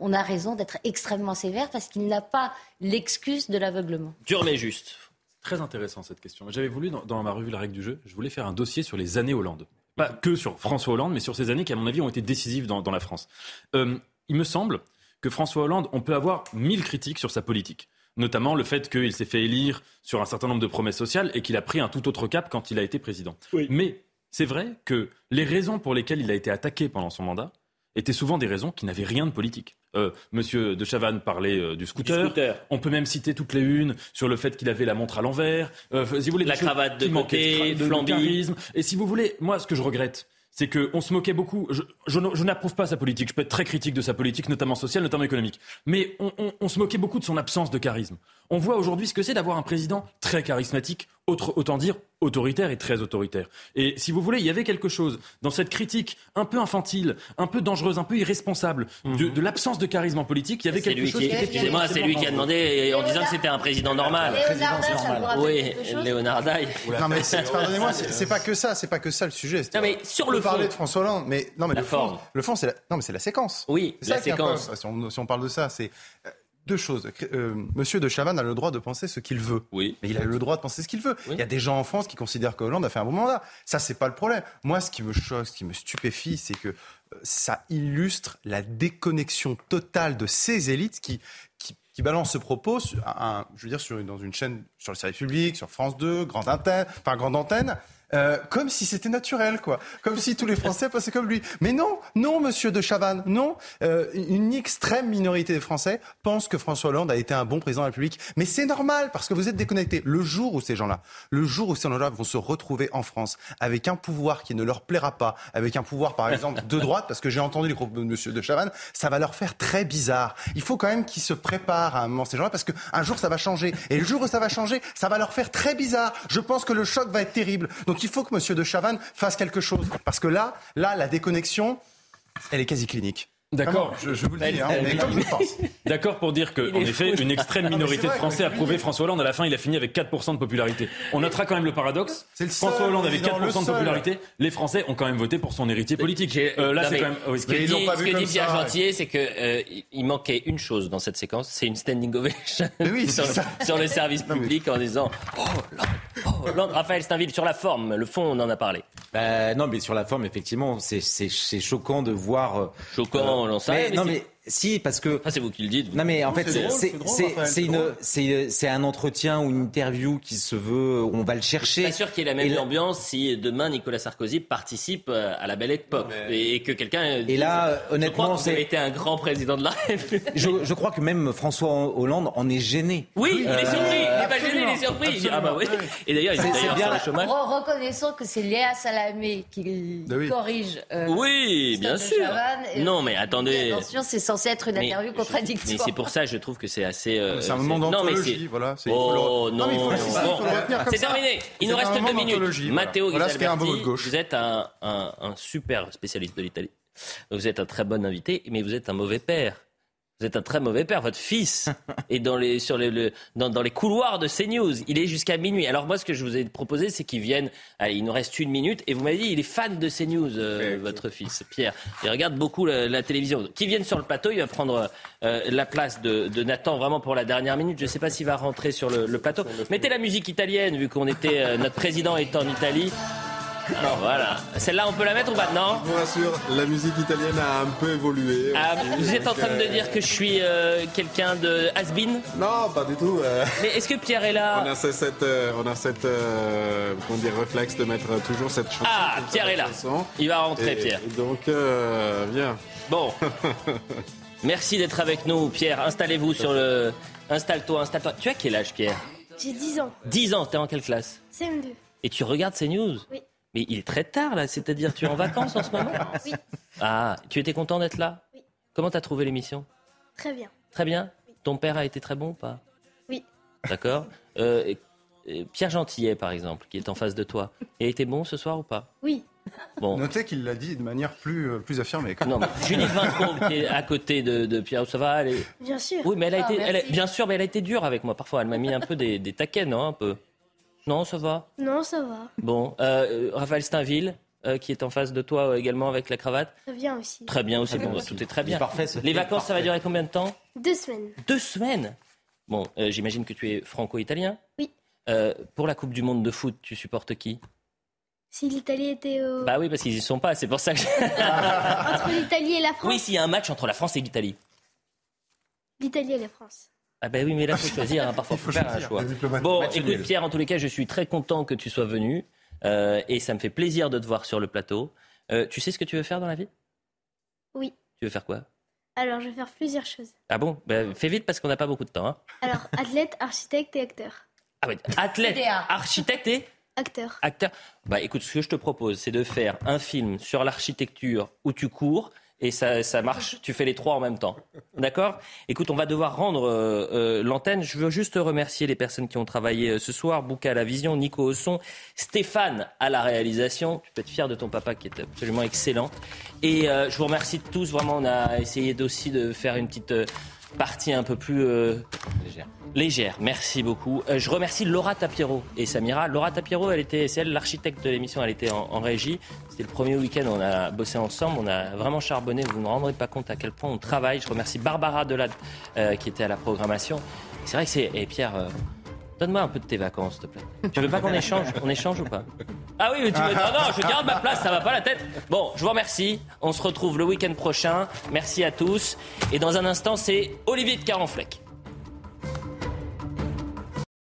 on a raison d'être extrêmement sévère parce qu'il n'a pas l'excuse de l'aveuglement. Dur mais juste. Très intéressant cette question. J'avais voulu, dans, ma revue La règle du jeu, je voulais faire un dossier sur les années Hollande. Pas que sur François Hollande, mais sur ces années qui, à mon avis, ont été décisives dans, dans la France. il me semble que François Hollande, on peut avoir mille critiques sur sa politique. Notamment le fait qu'il s'est fait élire sur un certain nombre de promesses sociales et qu'il a pris un tout autre cap quand il a été président. Mais c'est vrai que les raisons pour lesquelles il a été attaqué pendant son mandat étaient souvent des raisons qui n'avaient rien de politique. Euh, Monsieur de Chavannes parlait euh, du, scooter. On peut même citer toutes les unes sur le fait qu'il avait la montre à l'envers. Euh, si vous voulez, la cravate de côté, de, de Et si vous voulez, moi, ce que je regrette, c'est qu'on se moquait beaucoup. Je, n'approuve pas sa politique. Je peux être très critique de sa politique, notamment sociale, notamment économique. Mais on, se moquait beaucoup de son absence de charisme. On voit aujourd'hui ce que c'est d'avoir un président très charismatique autant dire autoritaire et très autoritaire. Et si vous voulez, il y avait quelque chose dans cette critique un peu infantile, un peu dangereuse, un peu irresponsable de, de l'absence de charisme en politique. Il y avait quelque chose. Qui, Excusez-moi, c'est lui qui a demandé en disant que c'était un président normal. Oui, Léonard Daille. Non mais pardonnez-moi, c'est pas que ça, c'est pas que ça le sujet. Non mais sur le fond. parler de François Hollande, mais non mais le fond, le fond c'est la, non mais c'est la séquence. Oui, la séquence. Si on, si on parle de ça, c'est deux choses. Euh, Monsieur de Chavannes a le droit de penser ce qu'il veut. Oui. Mais il a le droit de penser ce qu'il veut. Il y a des gens en France qui considèrent que Hollande a fait un bon mandat. Ça, c'est pas le problème. Moi, ce qui me choque, ce qui me stupéfie, c'est que euh, ça illustre la déconnexion totale de ces élites qui, qui, qui balancent ce propos, un, je veux dire, sur, dans une chaîne sur le service public, sur France 2, grande antenne, enfin grande antenne, euh, comme si c'était naturel, quoi. Comme si tous les Français passaient comme lui. Mais non, non, monsieur de Chavannes, non. Euh, une extrême minorité des Français pense que François Hollande a été un bon président de la République. Mais c'est normal, parce que vous êtes déconnectés. Le jour où ces gens-là, le jour où ces gens-là vont se retrouver en France avec un pouvoir qui ne leur plaira pas, avec un pouvoir, par exemple, de droite, parce que j'ai entendu les propos de monsieur de Chavannes, ça va leur faire très bizarre. Il faut quand même qu'ils se préparent à un moment, ces gens-là, parce qu'un jour, ça va changer. Et le jour où ça va changer, ça va leur faire très bizarre. Je pense que le choc va être terrible. Il faut que M. de Chavannes fasse quelque chose. Parce que là, là, la déconnexion, elle est quasi clinique. D'accord, je, vous le dis, hein, mais comme <laughs> je pense. D'accord pour dire qu'en effet, une extrême minorité de Français a prouvé François Hollande. À la fin, il a fini avec 4% de popularité. On notera quand même le paradoxe. François Hollande avait 4% de popularité. Les Français ont quand même voté pour son héritier politique. Euh, là, c'est quand même. Oui, ce que dit, ce que dit Pierre Gentier, c'est qu'il euh, il manquait une chose dans cette séquence, c'est une standing ovation oui, <laughs> sur, sur, le service public en disant Oh, Hollande, oh, Hollande. Raphaël Steinville, sur la forme, le fond, on en a parlé. Bah, non, mais sur la forme, effectivement, c'est choquant de voir. Euh, choquant, on mais, non, mais si, parce que. Ah, c'est vous qui le dites. Non, mais en fait, c'est un entretien ou une interview qui se veut, on va le chercher. Je suis pas sûr qu'il y ait la même ambiance si demain Nicolas Sarkozy participe euh, à la belle époque et que quelqu'un. Et là, honnêtement, c'est. été un grand président de la République. Je, crois que même François Hollande en est gêné. Oui, il est surpris. il n'est pas gêné, il est surpris. ah bah oui. Et d'ailleurs, il est bien le chômage. Reconnaissons que c'est Léa Salamé qui bah corrige. Euh, oui, bien sûr. Non, mais attendez. Attention, c'est censé être une interview contradictoire. Mais c'est pour ça, je trouve que c'est assez. Euh, c'est un moment d'anthologie, voilà. Oh non, c'est terminé. Il nous reste deux minutes. Matteo voilà vous êtes un, un, un super spécialiste de l'Italie. Vous êtes un très bon invité, mais vous êtes un mauvais père. Vous êtes un très mauvais père. Votre fils <laughs> est dans les, sur les, le, dans, dans, les couloirs de CNews. Il est jusqu'à minuit. Alors moi, ce que je vous ai proposé, c'est qu'il vienne. Allez, il nous reste une minute. Et vous m'avez dit, il est fan de CNews, euh, votre fils, Pierre. Il regarde beaucoup la, télévision. Qui vienne sur le plateau, il va prendre euh, la place de, de, Nathan vraiment pour la dernière minute. Je ne sais pas s'il va rentrer sur le, le plateau. Mettez la musique italienne, vu qu'on était, euh, notre président est en Italie. Alors voilà. Celle-là, on peut la mettre ou pas Non Je vous rassure, la musique italienne a un peu évolué. Ah, vous êtes en train de dire que je suis euh, quelqu'un de has -been Non, pas du tout. Euh. Mais est-ce que Pierre est là On a cette, euh, on a cette comment dire, réflexe de mettre toujours cette chanson. Ah, Pierre est là. Il va rentrer, Pierre. Donc, viens. Bon. <laughs> Merci d'être avec nous, Pierre. Installez-vous sur le. Installe-toi, installe-toi. Tu as quel âge, Pierre? J'ai 10 ans. 10 ans, t'es en quelle classe? CM2. Et tu regardes ces news? Oui. Mais il est très tard là, c'est-à-dire tu es en vacances en ce moment? Oui. Ah, tu étais content d'être là? Oui. Comment t'as trouvé l'émission? Très bien. Très bien? Ton père a été très bon ou pas? Oui. D'accord. Euh, Pierre Gentillet, par exemple, qui est en face de toi, il a été bon ce soir ou pas? Oui. Bon. Notez qu'il l'a dit de manière plus, euh, plus affirmée. Non, Judith Vincent, qui est à côté de, Pierre, ça va elle Bien sûr. Oui, mais elle a été, elle bien sûr, mais elle a été dure avec moi parfois. Elle m'a mis un peu des, des taquets, non Un peu? Non, ça va Non, ça va. Bon, euh, Raphaël Steinville, euh, qui est en face de toi euh, également avec la cravate. Très bien aussi. Très bien aussi, bon, tout est très bien. Parfait, Les vacances, ça va durer combien de temps? Deux semaines. Deux semaines? Bon, j'imagine que tu es franco-italien Oui. pour la Coupe du Monde de foot, tu supportes qui? Si l'Italie était au... Bah oui, parce qu'ils y sont pas, c'est pour ça que... <laughs> entre l'Italie et la France Oui, s'il y a un match entre la France et l'Italie. L'Italie et la France. Ah ben oui, mais là, il faut <laughs> choisir. Hein. Parfois, il faut, faire un choix. Bon, écoute, Pierre, en tous les cas, je suis très content que tu sois venu. Euh, et ça me fait plaisir de te voir sur le plateau. Euh, tu sais ce que tu veux faire dans la vie? Oui. Tu veux faire quoi? Alors, je vais faire plusieurs choses. Ah bon? Ben, Fais vite parce qu'on n'a pas beaucoup de temps. Hein. Alors, <laughs> athlète, architecte et acteur. Ah oui, athlète, architecte et Acteur. Acteur. Bah écoute, ce que je te propose, c'est de faire un film sur l'architecture où tu cours et ça, ça, marche. Tu fais les trois en même temps. D'accord? Écoute, on va devoir rendre euh, euh, l'antenne. Je veux juste remercier les personnes qui ont travaillé euh, ce soir. Bouka à la vision, Nico au son, Stéphane à la réalisation. Tu peux être fier de ton papa qui est absolument excellent. Et je vous remercie tous. Vraiment, on a essayé aussi de faire une petite partie un peu plus légère. Légère, merci beaucoup. je remercie Laura Tapiero et Samira. Laura Tapiero, elle était, c'est elle l'architecte de l'émission, elle était en, en régie. C'était le premier week-end, on a bossé ensemble, on a vraiment charbonné. Vous ne vous rendrez pas compte à quel point on travaille. Je remercie Barbara Delade euh, qui était à la programmation. C'est vrai que c'est. Et Pierre, euh, donne-moi un peu de tes vacances, s'il te plaît. Tu veux pas qu'on échange On échange ou pas? Ah oui, mais tu veux. Non, non, je garde ma place, ça va pas la tête. Bon, je vous remercie. On se retrouve le week-end prochain. Merci à tous. Et dans un instant, c'est Olivier de Carenfleck.